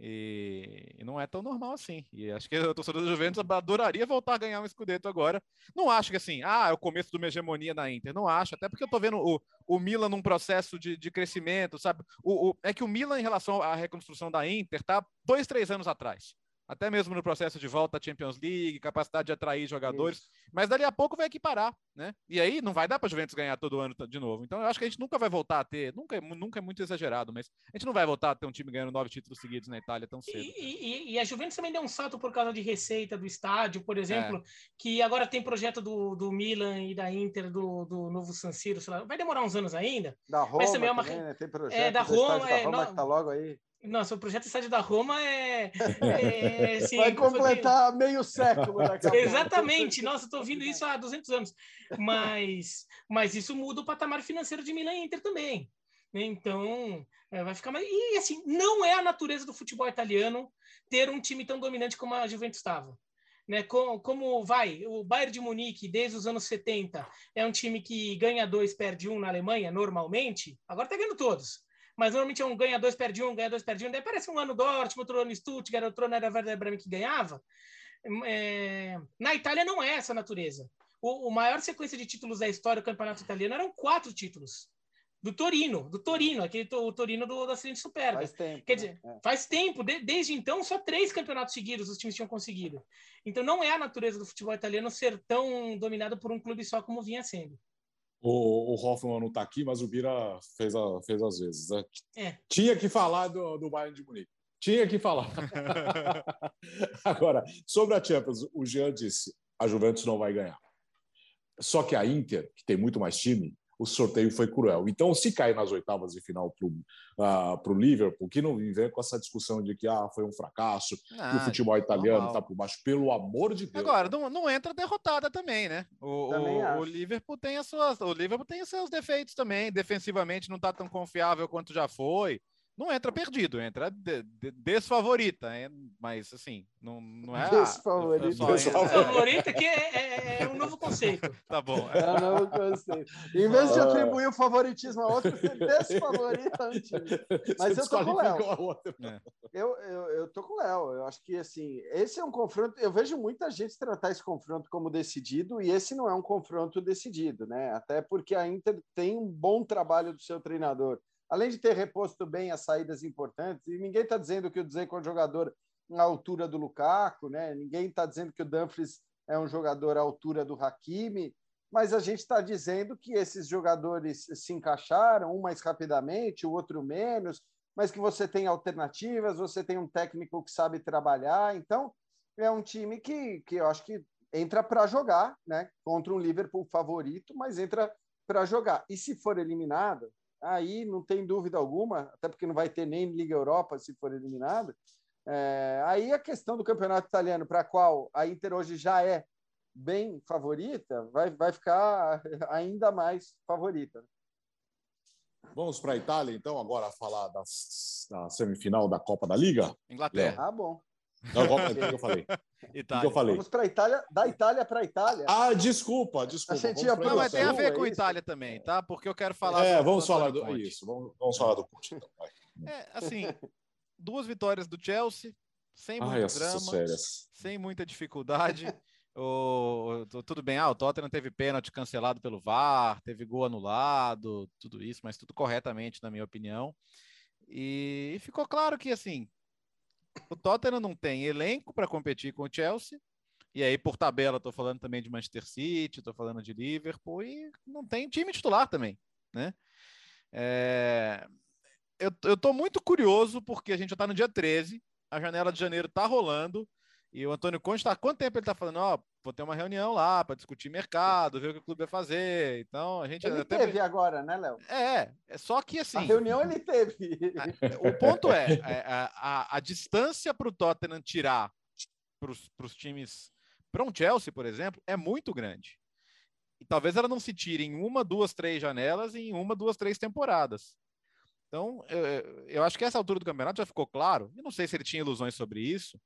E, e não é tão normal assim. E acho que o torcedor da Juventus adoraria voltar a ganhar um Scudetto agora. Não acho que assim, ah, é o começo de uma hegemonia na Inter. Não acho, até porque eu tô vendo o, o Milan num processo de, de crescimento, sabe? O, o, é que o Milan, em relação à reconstrução da Inter, tá dois, três anos atrás até mesmo no processo de volta à Champions League, capacidade de atrair jogadores, Isso. mas dali a pouco vai equiparar, né? E aí não vai dar para a Juventus ganhar todo ano de novo. Então eu acho que a gente nunca vai voltar a ter, nunca, nunca é muito exagerado, mas a gente não vai voltar a ter um time ganhando nove títulos seguidos na Itália tão cedo. E, e, e a Juventus também deu um salto por causa de receita do estádio, por exemplo, é. que agora tem projeto do, do Milan e da Inter do, do novo San Siro, vai demorar uns anos ainda. Da Roma mas também é uma também, né? tem projeto é, da Roma, é, da Roma não... que tá logo aí. Nossa, o projeto Estádio da Roma é. é assim, Vai completar meio século daqui a Exatamente. Nossa, estou ouvindo isso há 200 anos. Mas, mas isso muda o patamar financeiro de Milan e Inter também. Né? Então, é, vai ficar mais. E assim, não é a natureza do futebol italiano ter um time tão dominante como a Juventus estava. Né, como, como, vai, o Bayern de Munique, desde os anos 70, é um time que ganha dois, perde um na Alemanha, normalmente, agora está ganhando todos mas normalmente é um ganha dois, perde um, ganha dois, perde um. Daí parece um ano Dortmund, outro ano Stuttgart, outro ano era Werder Bremen que ganhava. É... Na Itália não é essa natureza. O, o, maior sequência de títulos da história do campeonato italiano eram quatro títulos. Do Torino, do Torino, aquele o Torino do, da seguinte Superga. Faz tempo. Quer dizer, né? é. faz tempo, de, desde então, só três campeonatos seguidos os times tinham conseguido. Então não é a natureza do futebol italiano ser tão dominado por um clube só como vinha sendo. O, o Hoffman não está aqui, mas o Bira fez, a, fez às vezes. Né? É. Tinha que falar do, do Bayern de Munique. Tinha que falar. Agora, sobre a Champions, o Jean disse: a Juventus não vai ganhar. Só que a Inter, que tem muito mais time, o sorteio foi cruel. Então, se cair nas oitavas de final para o uh, Liverpool, que não vem com essa discussão de que ah, foi um fracasso, ah, que o futebol italiano está por baixo, pelo amor de Deus. Agora, não, não entra derrotada também, né? O, também o, o, Liverpool tem as suas, o Liverpool tem os seus defeitos também. Defensivamente não está tão confiável quanto já foi não entra perdido, entra de, de, desfavorita, é, mas assim, não, não é. Desfavorita. Desfavorita que é, é, é, um novo conceito. Tá bom. É um novo conceito. Em vez de atribuir o favoritismo a outro, você desfavorita um time. Mas eu tô com o Léo. É. Eu, eu, eu tô com o Léo. Eu acho que assim, esse é um confronto. Eu vejo muita gente tratar esse confronto como decidido, e esse não é um confronto decidido, né? Até porque a Inter tem um bom trabalho do seu treinador além de ter reposto bem as saídas importantes, e ninguém está dizendo que o Dzeko é um jogador na altura do Lukaku, né? ninguém está dizendo que o Dumfries é um jogador à altura do Hakimi, mas a gente está dizendo que esses jogadores se encaixaram, um mais rapidamente, o outro menos, mas que você tem alternativas, você tem um técnico que sabe trabalhar, então é um time que, que eu acho que entra para jogar, né? Contra um Liverpool favorito, mas entra para jogar. E se for eliminado, aí não tem dúvida alguma, até porque não vai ter nem Liga Europa se for eliminado. É, aí a questão do campeonato italiano, para a qual a Inter hoje já é bem favorita, vai, vai ficar ainda mais favorita. Vamos para a Itália, então, agora falar das, da semifinal da Copa da Liga? Inglaterra. Ah, bom. Não, o que eu falei? Itália. Que eu falei? Vamos para Itália, da Itália para a Itália. Ah, desculpa, desculpa. A gente ia Não, mas tem a ver com a Itália também, tá? Porque eu quero falar. É, vamos falar do Conte. isso. Vamos, vamos falar do Conte. Então, é, assim, duas vitórias do Chelsea, sem muito Ai, drama, sérias. sem muita dificuldade. o, tudo bem, ah, o Tottenham teve pênalti cancelado pelo VAR, teve gol anulado, tudo isso, mas tudo corretamente, na minha opinião. E, e ficou claro que, assim, o Tottenham não tem elenco para competir com o Chelsea. E aí, por tabela, estou falando também de Manchester City, estou falando de Liverpool, e não tem time titular também, né? É... Eu, estou muito curioso, porque a gente já está no dia 13, a janela de janeiro está rolando, e o Antônio Conte está. Quanto tempo ele está falando? Ó, vou ter uma reunião lá para discutir mercado, ver o que o clube vai fazer. Então, a gente. Ele até... teve agora, né, Léo? É, é só que assim. A reunião ele teve. O ponto é, é a, a, a distância para o Tottenham tirar para os times. Para um Chelsea, por exemplo, é muito grande. E talvez ela não se tire em uma, duas, três janelas e em uma, duas, três temporadas. Então, eu, eu acho que essa altura do campeonato já ficou claro. Eu não sei se ele tinha ilusões sobre isso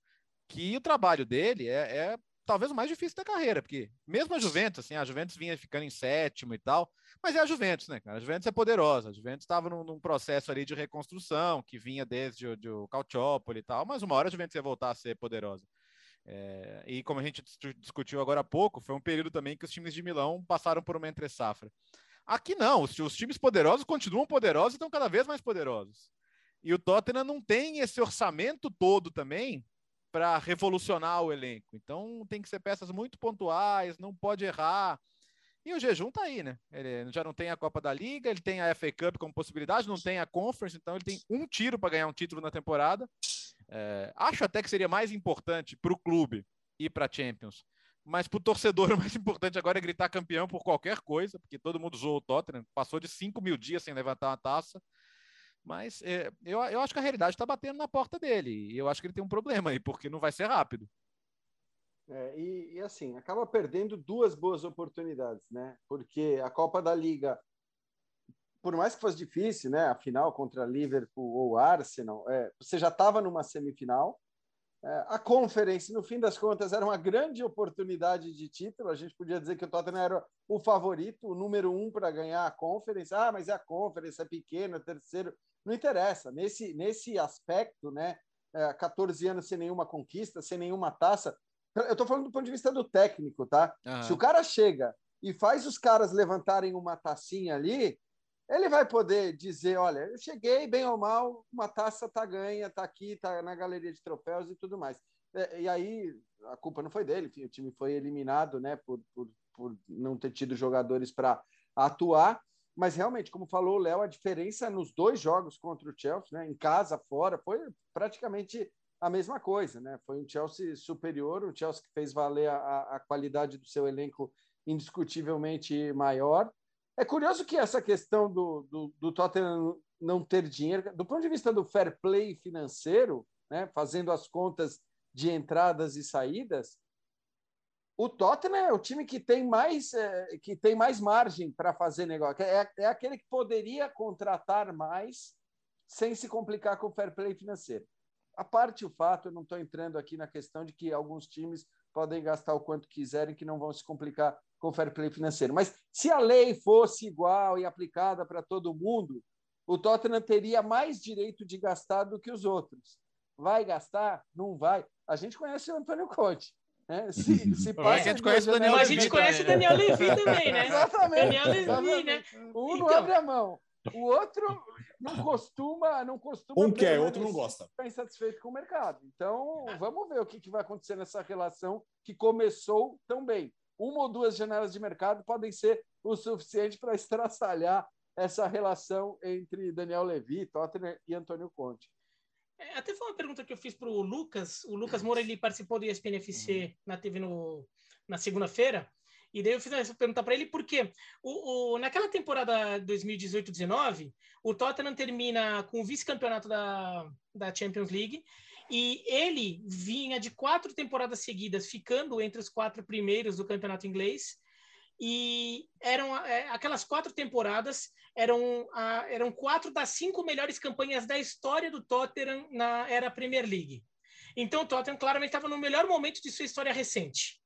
que o trabalho dele é, é talvez o mais difícil da carreira, porque mesmo a Juventus, assim, a Juventus vinha ficando em sétimo e tal, mas é a Juventus, né, cara? A Juventus é poderosa, a Juventus estava num, num, processo ali de reconstrução, que vinha desde o, de o Calciopoli e tal, mas uma hora a Juventus ia voltar a ser poderosa. É, e como a gente discutiu agora há pouco, foi um período também que os times de Milão passaram por uma entre-safra. Aqui não, os, os times poderosos continuam poderosos e estão cada vez mais poderosos. E o Tottenham não tem esse orçamento todo também para revolucionar o elenco. Então tem que ser peças muito pontuais, não pode errar. E o jejum tá aí, né? Ele já não tem a Copa da Liga, ele tem a FA Cup como possibilidade, não tem a Conference, então ele tem um tiro para ganhar um título na temporada. É, acho até que seria mais importante para o clube ir para Champions. Mas para o torcedor, o mais importante agora é gritar campeão por qualquer coisa, porque todo mundo zoou o Tottenham, passou de 5 mil dias sem levantar uma taça. Mas é, eu, eu acho que a realidade está batendo na porta dele. E eu acho que ele tem um problema aí, porque não vai ser rápido. É, e, e, assim, acaba perdendo duas boas oportunidades, né? Porque a Copa da Liga, por mais que fosse difícil, né? A final contra Liverpool ou Arsenal, é, você já estava numa semifinal. É, a Conference, no fim das contas, era uma grande oportunidade de título. A gente podia dizer que o Tottenham era o favorito, o número um para ganhar a Conference. Ah, mas é a Conference, é pequeno, é terceiro. Não interessa. Nesse, nesse aspecto, né? É, 14 anos sem nenhuma conquista, sem nenhuma taça. Eu estou falando do ponto de vista do técnico, tá? Uhum. Se o cara chega e faz os caras levantarem uma tacinha ali, ele vai poder dizer: olha, eu cheguei, bem ou mal, uma taça tá ganha, tá aqui, tá na galeria de troféus e tudo mais. É, e aí a culpa não foi dele, o time foi eliminado, né, por, por, por não ter tido jogadores para atuar. Mas realmente, como falou o Léo, a diferença nos dois jogos contra o Chelsea, né, em casa, fora, foi praticamente a mesma coisa. Né? Foi um Chelsea superior, um Chelsea que fez valer a, a qualidade do seu elenco indiscutivelmente maior. É curioso que essa questão do, do, do Tottenham não ter dinheiro, do ponto de vista do fair play financeiro, né, fazendo as contas de entradas e saídas, o Tottenham é o time que tem mais, é, que tem mais margem para fazer negócio. É, é aquele que poderia contratar mais sem se complicar com o fair play financeiro. A parte o fato, eu não estou entrando aqui na questão de que alguns times podem gastar o quanto quiserem, que não vão se complicar com o fair play financeiro. Mas se a lei fosse igual e aplicada para todo mundo, o Tottenham teria mais direito de gastar do que os outros. Vai gastar? Não vai. A gente conhece o Antônio Conte. Né? Se, se passa a gente conhece o Daniel Levy. a gente conhece o Daniel Levy também, né? Exatamente. Daniel Levy, né? Um então... não abre a mão. O outro não costuma, não costuma. Um quer, outro não gosta. Está insatisfeito com o mercado. Então, vamos ver o que, que vai acontecer nessa relação que começou tão bem. Uma ou duas janelas de mercado podem ser o suficiente para estraçalhar essa relação entre Daniel Levy, Tottenham e Antônio Conte. É, até foi uma pergunta que eu fiz para o Lucas. O Lucas Moura ele participou do ESPN FC uhum. na TV no, na segunda-feira. E daí eu fiz essa pergunta para ele porque o, o, naquela temporada 2018-19, o Tottenham termina com o vice-campeonato da, da Champions League e ele vinha de quatro temporadas seguidas ficando entre os quatro primeiros do campeonato inglês e eram é, aquelas quatro temporadas eram, a, eram quatro das cinco melhores campanhas da história do Tottenham na era Premier League. Então o Tottenham claramente estava no melhor momento de sua história recente.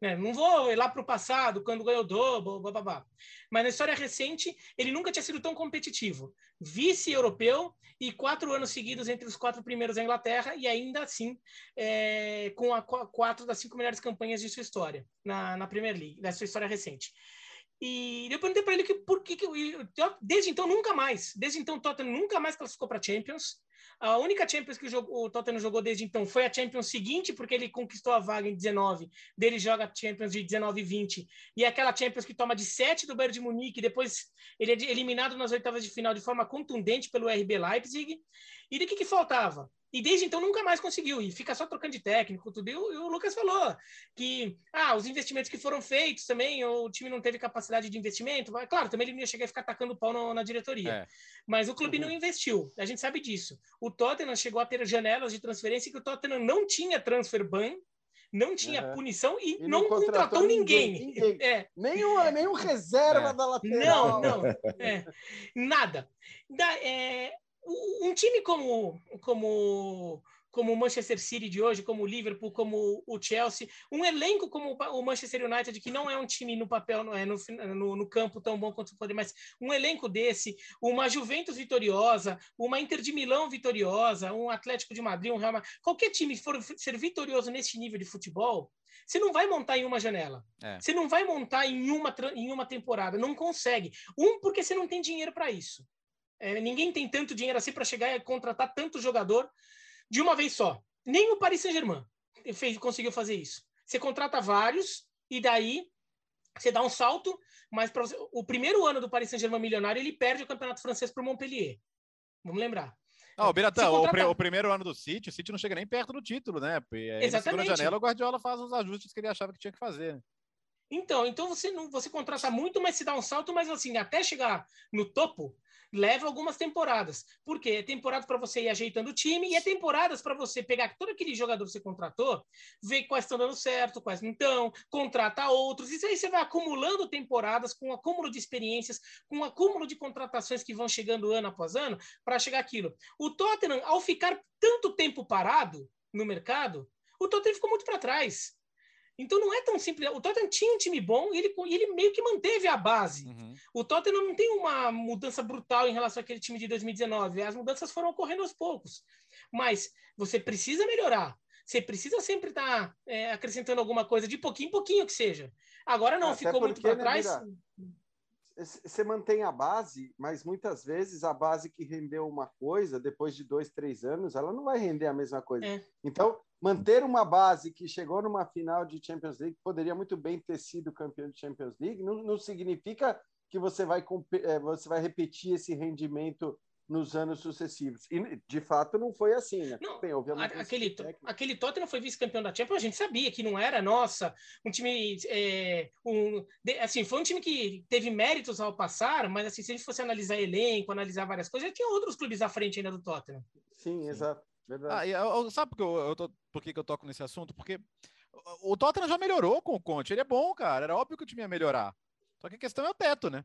Né? Não vou ir lá para o passado, quando ganhou o Double, babá. Mas na história recente, ele nunca tinha sido tão competitivo. Vice-europeu e quatro anos seguidos entre os quatro primeiros da Inglaterra, e ainda assim é, com a, quatro das cinco melhores campanhas de sua história na, na Premier League, da sua história recente. E eu perguntei para ele que por que, que desde então nunca mais, desde então o Tottenham nunca mais classificou para Champions. A única Champions que o, Tottenham jogou desde então foi a Champions seguinte, porque ele conquistou a vaga em 19, dele joga a Champions de 19 e 20, e é aquela Champions que toma de 7 do Bayern de Munique, depois ele é eliminado nas oitavas de final de forma contundente pelo RB Leipzig. E de que, que faltava? E desde então nunca mais conseguiu, e fica só trocando de técnico, tudo. E o, e o, Lucas falou que ah, os investimentos que foram feitos também, o time não teve capacidade de investimento. Claro, também ele não ia chegar a ficar atacando pau no, na diretoria. É. Mas o clube uhum. não investiu, a gente sabe disso. O Tottenham chegou a ter janelas de transferência que o Tottenham não tinha transfer ban, não tinha uhum. punição e, e não, não, contratou, contratou ninguém. ninguém. ninguém. É. Nenhum, nenhum reserva é. da lateral. Não, não. É. Nada. Da, é, um time como, como, como o Manchester City de hoje, como o Liverpool, como o Chelsea, um elenco como o Manchester United, que não é um time no papel, no, é, no, no campo tão bom quanto poder, mas um elenco desse, uma Juventus vitoriosa, uma Inter de Milão vitoriosa, um Atlético de Madrid, um Real Madrid, qualquer time for ser vitorioso nesse nível de futebol, você não vai montar em uma janela. É. Você não vai montar em uma, em uma temporada. Não consegue. Um, porque você não tem dinheiro para isso. É, ninguém tem tanto dinheiro assim para chegar e contratar tanto jogador de uma vez só. Nem o Paris Saint-Germain fez, conseguiu fazer isso. Você contrata vários e daí você dá um salto, mas para o primeiro ano do Paris Saint-Germain milionário ele perde o campeonato francês para o Montpellier. Vamos lembrar. Não, o Biratã, contratar... o, o, primeiro ano do City, o City não chega nem perto do título, né? Exatamente. Na janela, o Guardiola faz os ajustes que ele achava que tinha que fazer. Então, então você não você contrata muito, mas se dá um salto, mas assim, até chegar no topo, leva algumas temporadas. Porque é temporada para você ir ajeitando o time e é temporadas para você pegar todo aquele jogador que você contratou, ver quais estão dando certo, quais não estão, contratar outros. Isso aí você vai acumulando temporadas com um acúmulo de experiências, com um acúmulo de contratações que vão chegando ano após ano para chegar aquilo. O Tottenham, ao ficar tanto tempo parado no mercado, o Tottenham ficou muito para trás. Então não é tão simples. O Tottenham tinha um time bom e ele, ele meio que manteve a base. Uhum. O Tottenham não tem uma mudança brutal em relação àquele time de 2019. As mudanças foram ocorrendo aos poucos. Mas você precisa melhorar. Você precisa sempre estar tá, é, acrescentando alguma coisa, de pouquinho em pouquinho que seja. Agora não, Até ficou porque, muito para né, trás. Você mantém a base, mas muitas vezes a base que rendeu uma coisa, depois de dois, três anos, ela não vai render a mesma coisa. É. Então, manter uma base que chegou numa final de Champions League, poderia muito bem ter sido campeão de Champions League, não, não significa que você vai, é, você vai repetir esse rendimento nos anos sucessivos. E, de fato, não foi assim, né? Não, Bem, aquele, aquele Tottenham foi vice-campeão da Champions, a gente sabia que não era, nossa, um time... É, um, assim, foi um time que teve méritos ao passar, mas assim, se a gente fosse analisar elenco, analisar várias coisas, tinha outros clubes à frente ainda do Tottenham. Sim, Sim. exato. Verdade. Ah, eu, sabe por que eu, eu tô, por que eu toco nesse assunto? Porque o Tottenham já melhorou com o Conte, ele é bom, cara, era óbvio que o time ia melhorar. Só que a questão é o teto, né?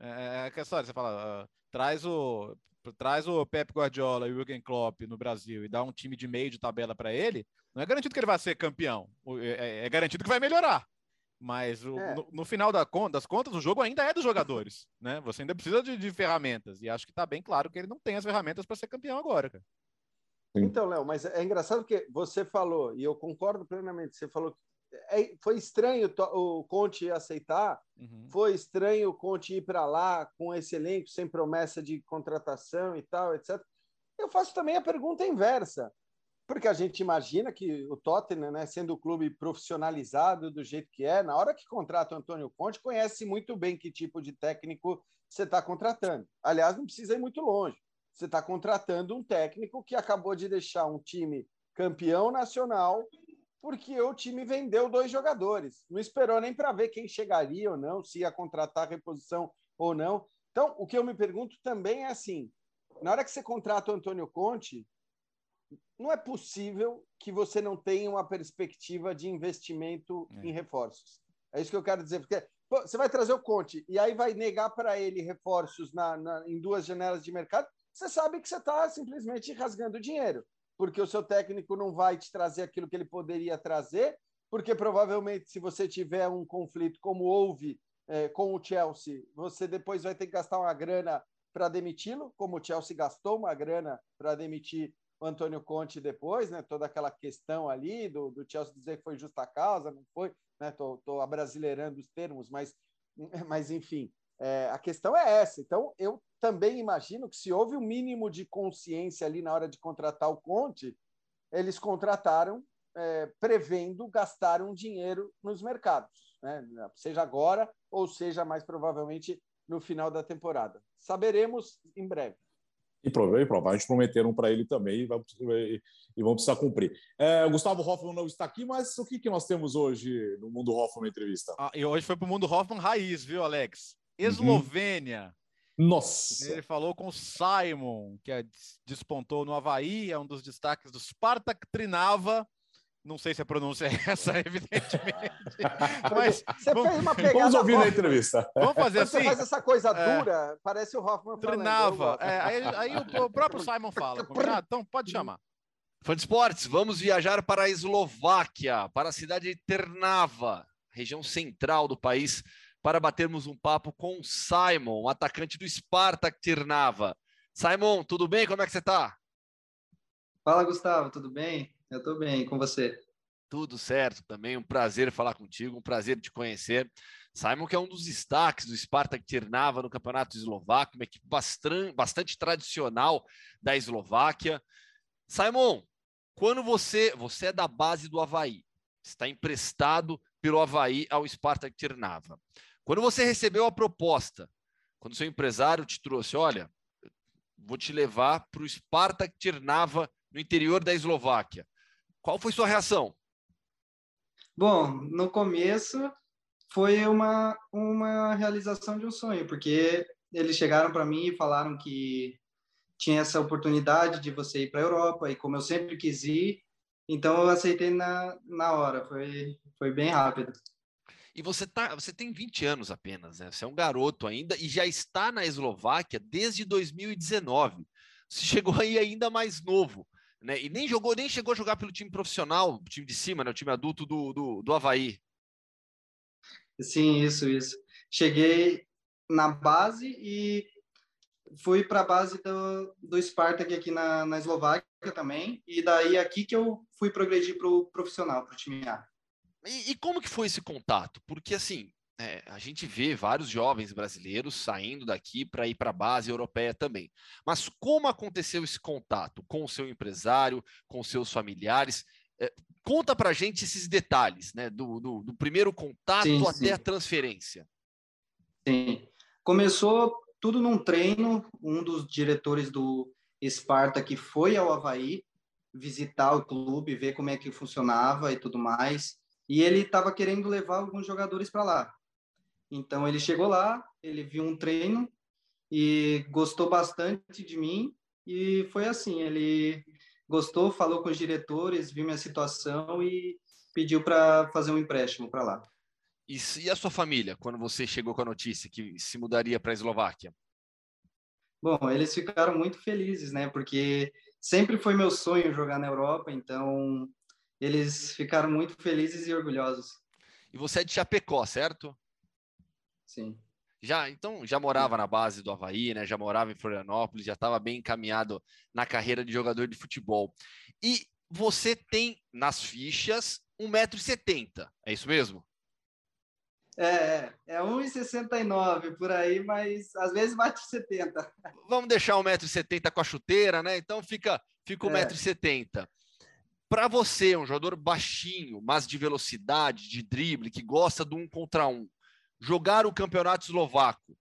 É, é a história, você fala, uh, traz o traz o Pep Guardiola e o Jürgen Klopp no Brasil e dá um time de meio de tabela para ele, não é garantido que ele vai ser campeão. É, é, é garantido que vai melhorar. Mas o, é. no, no, final da, das contas, o jogo ainda é dos jogadores, né? Você ainda precisa de, de ferramentas. E acho que está bem claro que ele não tem as ferramentas para ser campeão agora, cara. Então, Léo, mas é engraçado porque você falou, e eu concordo plenamente, você falou que foi estranho o Conte aceitar, uhum. foi estranho o Conte ir para lá com esse elenco sem promessa de contratação e tal, etc. Eu faço também a pergunta inversa, porque a gente imagina que o Tottenham, né, sendo o clube profissionalizado do jeito que é, na hora que contrata o Antônio Conte, conhece muito bem que tipo de técnico você está contratando. Aliás, não precisa ir muito longe. Você está contratando um técnico que acabou de deixar um time campeão nacional porque o time vendeu dois jogadores. Não esperou nem para ver quem chegaria ou não, se ia contratar reposição ou não. Então, o que eu me pergunto também é assim: na hora que você contrata o Antônio Conte, não é possível que você não tenha uma perspectiva de investimento é. em reforços. É isso que eu quero dizer, porque pô, você vai trazer o Conte e aí vai negar para ele reforços na, na, em duas janelas de mercado você sabe que você está simplesmente rasgando dinheiro, porque o seu técnico não vai te trazer aquilo que ele poderia trazer, porque provavelmente, se você tiver um conflito como houve é, com o Chelsea, você depois vai ter que gastar uma grana para demiti-lo, como o Chelsea gastou uma grana para demitir o Antônio Conte depois, né? Toda aquela questão ali do, do Chelsea dizer que foi justa causa, não foi, né? Tô, tô abrasileirando os termos, mas, mas enfim, é, a questão é essa. Então, eu também imagino que se houve o um mínimo de consciência ali na hora de contratar o Conte, eles contrataram é, prevendo gastar um dinheiro nos mercados, né? seja agora ou seja mais provavelmente no final da temporada. Saberemos em breve. E provavelmente prometeram para ele também e, vão, e vão precisar cumprir. É, Gustavo Hoffman não está aqui, mas o que, que nós temos hoje no Mundo Hoffman entrevista? Ah, e hoje foi para o Mundo Hoffman raiz, viu, Alex? Uhum. Eslovênia. Uhum. Nossa! Ele falou com o Simon, que é, despontou no Havaí, é um dos destaques do Spartak Trinava. Não sei se a pronúncia é essa, evidentemente. Mas você vamos, fez uma pegada. Vamos ouvir na entrevista. Vamos fazer assim. Você faz essa coisa é. dura, parece o Hoffman Trinava. É, aí, aí o, o, próprio Simon fala. Então pode chamar. Fã de esportes, vamos viajar para a Eslováquia, para a cidade de Trnava, região central do país para batermos um papo com o Simon, atacante do Spartak Tirnava. Simon, tudo bem? Como é que você está? Fala, Gustavo, tudo bem? Eu estou bem, com você? Tudo certo também, um prazer falar contigo, um prazer te conhecer. Simon, que é um dos destaques do Spartak Tirnava no Campeonato Eslovaco, uma equipe bastante, bastante tradicional da Eslováquia. Simon, quando você, você é da base do Havaí, está emprestado pelo Havaí ao Spartak Tirnava. Quando você recebeu a proposta, quando seu empresário te trouxe, olha, vou te levar para o Spartak Tirnava, no interior da Eslováquia, qual foi sua reação? Bom, no começo foi uma, uma realização de um sonho, porque eles chegaram para mim e falaram que tinha essa oportunidade de você ir para a Europa, e como eu sempre quis ir, então eu aceitei na, na hora, foi, foi bem rápido. E você, tá, você tem 20 anos apenas, né? Você é um garoto ainda e já está na Eslováquia desde 2019. Você chegou aí ainda mais novo, né? E nem jogou, nem chegou a jogar pelo time profissional, time de cima, né? O time adulto do, do, do Havaí. Sim, isso, isso. Cheguei na base e fui para a base do, do Spartak aqui na, na Eslováquia também. E daí aqui que eu fui progredir para o profissional, para o time A. E, e, como que foi esse contato? Porque assim, é, a gente vê vários jovens brasileiros saindo daqui para ir para a base europeia também. Mas como aconteceu esse contato com o seu empresário, com seus familiares? É, conta para a gente esses detalhes, né? Do, do, do primeiro contato sim, até sim. a transferência. Sim. Começou tudo num treino, um dos diretores do Sparta que foi ao Havaí visitar o clube, ver como é que funcionava e tudo mais. E ele estava querendo levar alguns jogadores para lá. Então ele chegou lá, ele viu um treino e gostou bastante de mim e foi assim, ele gostou, falou com os diretores, viu minha situação e pediu para fazer um empréstimo para lá. E, e a sua família, quando você chegou com a notícia que se mudaria para a Eslováquia? Bom, eles ficaram muito felizes, né? Porque sempre foi meu sonho jogar na Europa, então eles ficaram muito felizes e orgulhosos. E você é de Chapecó, certo? Sim. Já, então, já morava na base do Havaí, né? Já morava em Florianópolis, já estava bem encaminhado na carreira de jogador de futebol. E você tem nas fichas 1,70m, é isso mesmo? É, é 1,69 é por aí, mas às vezes bate 70. Vamos deixar 1,70m com a chuteira, né? Então fica, fica 1,70m. É. Para você, um jogador baixinho, mas de velocidade, de drible, que gosta do um contra um, jogar o campeonato eslovaco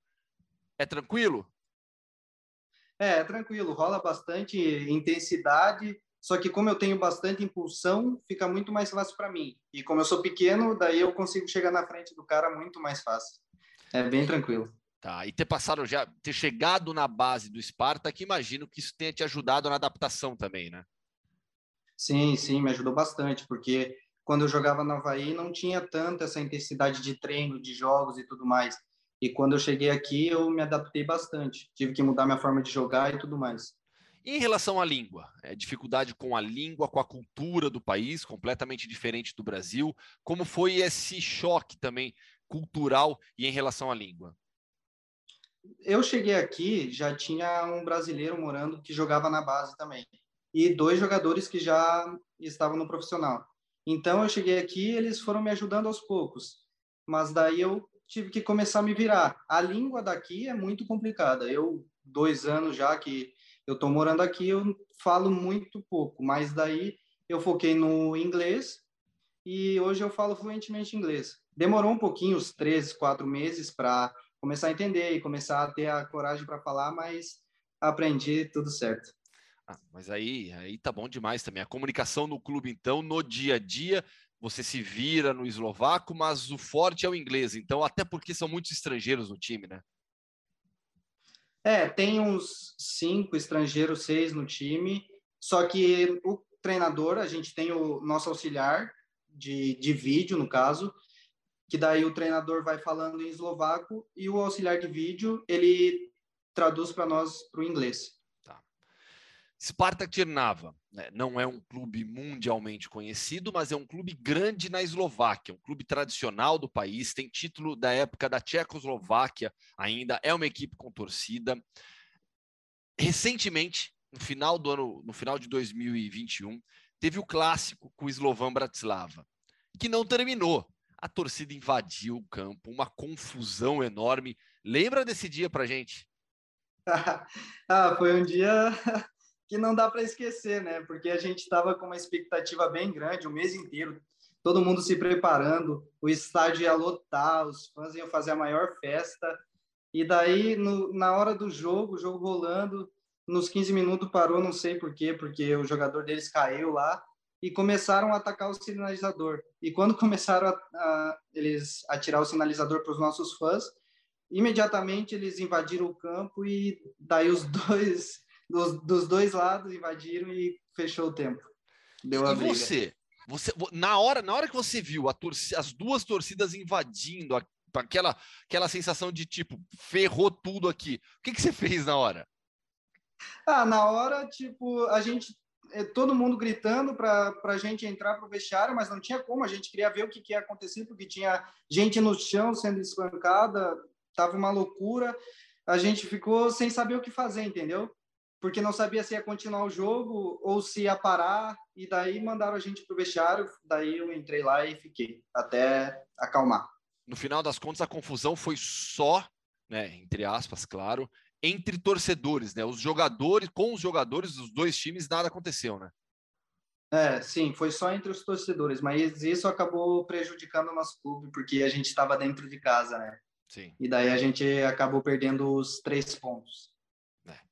é tranquilo? É, é tranquilo, rola bastante intensidade, só que como eu tenho bastante impulsão, fica muito mais fácil para mim. E como eu sou pequeno, daí eu consigo chegar na frente do cara muito mais fácil. É bem tranquilo. Tá, e ter passado já, ter chegado na base do Sparta, que imagino que isso tenha te ajudado na adaptação também, né? Sim, sim, me ajudou bastante, porque quando eu jogava no Havaí não tinha tanta essa intensidade de treino, de jogos e tudo mais. E quando eu cheguei aqui, eu me adaptei bastante. Tive que mudar minha forma de jogar e tudo mais. E em relação à língua, é, dificuldade com a língua, com a cultura do país, completamente diferente do Brasil. Como foi esse choque também cultural e em relação à língua? Eu cheguei aqui, já tinha um brasileiro morando que jogava na base também. E dois jogadores que já estavam no profissional. Então eu cheguei aqui, eles foram me ajudando aos poucos. Mas daí eu tive que começar a me virar. A língua daqui é muito complicada. Eu dois anos já que eu estou morando aqui, eu falo muito pouco, mas daí eu foquei no inglês e hoje eu falo fluentemente inglês. Demorou um pouquinho, uns três, quatro meses para começar a entender e começar a ter a coragem para falar, mas aprendi tudo certo. Ah, mas aí, aí tá bom demais também. A comunicação no clube, então, no dia a dia, você se vira no eslovaco, mas o forte é o inglês. Então, até porque são muitos estrangeiros no time, né? É, tem uns cinco estrangeiros, seis no time, só que o treinador, a gente tem o nosso auxiliar de, de vídeo, no caso, que daí o treinador vai falando em eslovaco e o auxiliar de vídeo, ele traduz para nós para o inglês. Spartak Trnava né, não é um clube mundialmente conhecido, mas é um clube grande na Eslováquia, um clube tradicional do país, tem título da época da Tchecoslováquia ainda, é uma equipe com torcida. Recentemente, no final do ano, no final de 2021, teve o clássico com o Slovan Bratislava, que não terminou. A torcida invadiu o campo, uma confusão enorme. Lembra desse dia pra gente? ah, foi um dia que não dá para esquecer, né? Porque a gente estava com uma expectativa bem grande o mês inteiro, todo mundo se preparando, o estádio ia lotar, os fãs iam fazer a maior festa. E daí, no, na hora do jogo, o jogo rolando, nos 15 minutos parou, não sei por quê, porque o jogador deles caiu lá e começaram a atacar o sinalizador. E quando começaram a, a eles atirar o sinalizador para os nossos fãs, imediatamente eles invadiram o campo e daí os dois dos, dos dois lados invadiram e fechou o tempo. Deu a e briga. você? Você, na hora, na hora que você viu torcida, as duas torcidas invadindo, aquela, aquela sensação de tipo, ferrou tudo aqui. O que, que você fez na hora? Ah, na hora, tipo, a gente, é, todo mundo gritando para a gente entrar para o vestiário, mas não tinha como, a gente queria ver o que, que ia acontecer, porque tinha gente no chão sendo espancada, tava uma loucura, a gente ficou sem saber o que fazer, entendeu? Porque não sabia se ia continuar o jogo ou se ia parar, e daí mandaram a gente para o vestiário, daí eu entrei lá e fiquei, até acalmar. No final das contas, a confusão foi só, né, entre aspas, claro, entre torcedores, né? Os jogadores, com os jogadores dos dois times, nada aconteceu, né? É, sim, foi só entre os torcedores, mas isso acabou prejudicando o nosso clube, porque a gente estava dentro de casa, né? Sim. E daí a gente acabou perdendo os três pontos.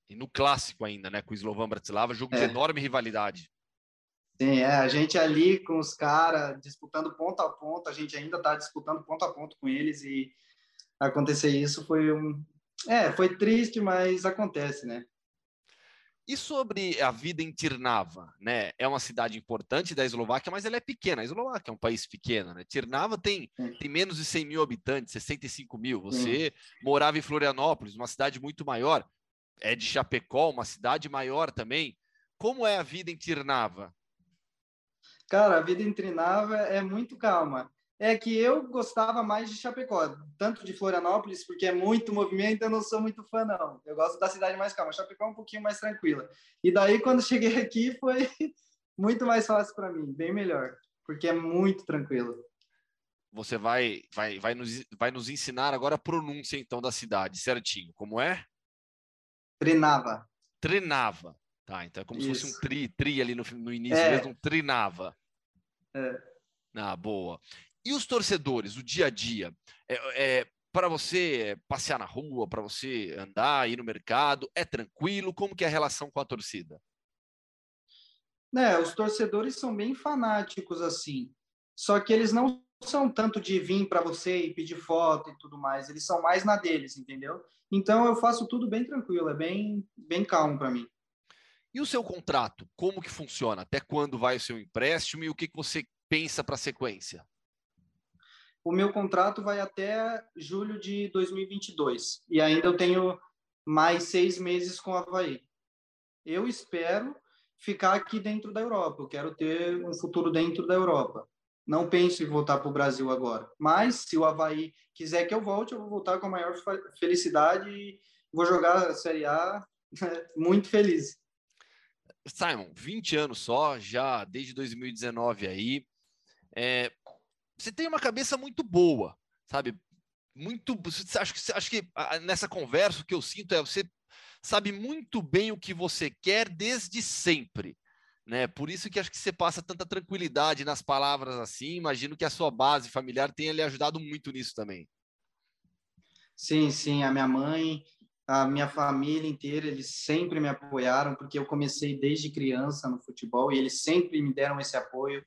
E no clássico ainda, né? Com o Slovan Bratislava, jogo é. de enorme rivalidade. Sim, é, a gente ali com os caras disputando ponto a ponto, a gente ainda está disputando ponto a ponto com eles e acontecer isso foi um, é, foi triste, mas acontece, né? E sobre a vida em Tirnava, né? É uma cidade importante da Eslováquia, mas ela é pequena. A Eslováquia é um país pequeno, né? Tirnava tem, tem menos de 100 mil habitantes, 65 mil. Você morava em Florianópolis, uma cidade muito maior. É de Chapecó, uma cidade maior também. Como é a vida em Tirnava? Cara, a vida em Trinava é muito calma. É que eu gostava mais de Chapecó, tanto de Florianópolis, porque é muito movimento, eu não sou muito fã, não. Eu gosto da cidade mais calma. Chapecó é um pouquinho mais tranquila. E daí, quando cheguei aqui, foi muito mais fácil para mim, bem melhor, porque é muito tranquilo. Você vai, vai, vai, nos, vai nos ensinar agora a pronúncia, então, da cidade, certinho. Como é? Trinava. Trinava. Tá, então é como Isso. se fosse um tri, tri ali no, no início é. mesmo, um trinava. É. Ah, boa. E os torcedores, o dia a dia? É, é para você passear na rua, para você andar, ir no mercado, é tranquilo? Como que é a relação com a torcida? É, os torcedores são bem fanáticos assim. Só que eles não são tanto de vir para você e pedir foto e tudo mais. Eles são mais na deles, entendeu? Então eu faço tudo bem tranquilo, é bem bem calmo para mim. E o seu contrato, como que funciona? Até quando vai o seu empréstimo e o que, que você pensa para a sequência? O meu contrato vai até julho de 2022 e ainda eu tenho mais seis meses com o Havaí. Eu espero ficar aqui dentro da Europa. Eu quero ter um futuro dentro da Europa. Não penso em voltar para o Brasil agora. Mas se o Havaí quiser que eu volte, eu vou voltar com a maior felicidade e vou jogar a Série A muito feliz. Simon, 20 anos só, já desde 2019 aí. É, você tem uma cabeça muito boa, sabe? Muito. Acho que, acho que nessa conversa o que eu sinto é você sabe muito bem o que você quer desde sempre. Né? Por isso que acho que você passa tanta tranquilidade nas palavras assim. Imagino que a sua base familiar tenha lhe ajudado muito nisso também. Sim, sim. A minha mãe a minha família inteira, eles sempre me apoiaram, porque eu comecei desde criança no futebol e eles sempre me deram esse apoio.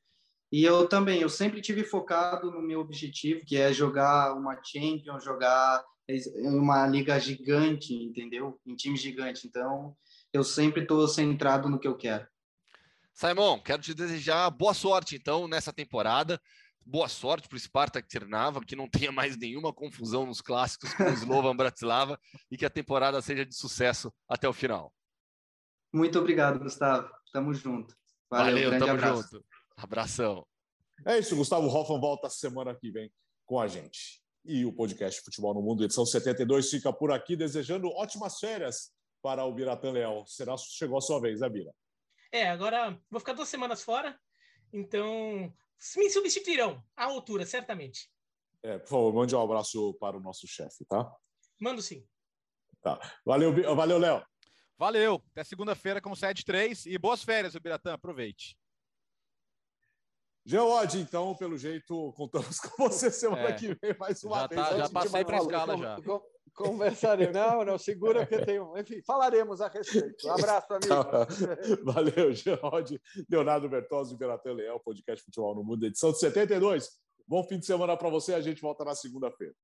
E eu também, eu sempre tive focado no meu objetivo, que é jogar uma Champions, jogar uma liga gigante, entendeu? Em time gigante. Então, eu sempre estou centrado no que eu quero. Simon, quero te desejar boa sorte, então, nessa temporada boa sorte para o Spartak Trnava, que não tenha mais nenhuma confusão nos clássicos com o Slovan Bratislava e que a temporada seja de sucesso até o final. Muito obrigado, Gustavo. Tamo junto. Valeu, Valeu tamo abraço. junto. Abração. É isso, Gustavo Hoffman volta semana que vem com a gente. E o podcast Futebol no Mundo, edição 72, fica por aqui, desejando ótimas férias para o Biratã Leal. Será chegou a sua vez, né, Bira? É, agora vou ficar duas semanas fora, então me substituirão à altura, certamente. É, por favor, mande um abraço para o nosso chefe, tá? Mando sim. Tá. Valeu, valeu, Léo. Valeu. Até segunda-feira com 7-3 e boas férias, Biratã. Aproveite. Geode, então, pelo jeito, contamos com você semana é. que vem mais uma já vez. Tá, já passei para a escala já. Conversaremos. Não, não, segura que tenho. Enfim, falaremos a respeito. Um abraço, amigo. Tá. Valeu, Geraldo. Leonardo Bertozzi, Imperatel Leão, podcast Futebol no Mundo, edição de 72. Bom fim de semana para você. A gente volta na segunda-feira.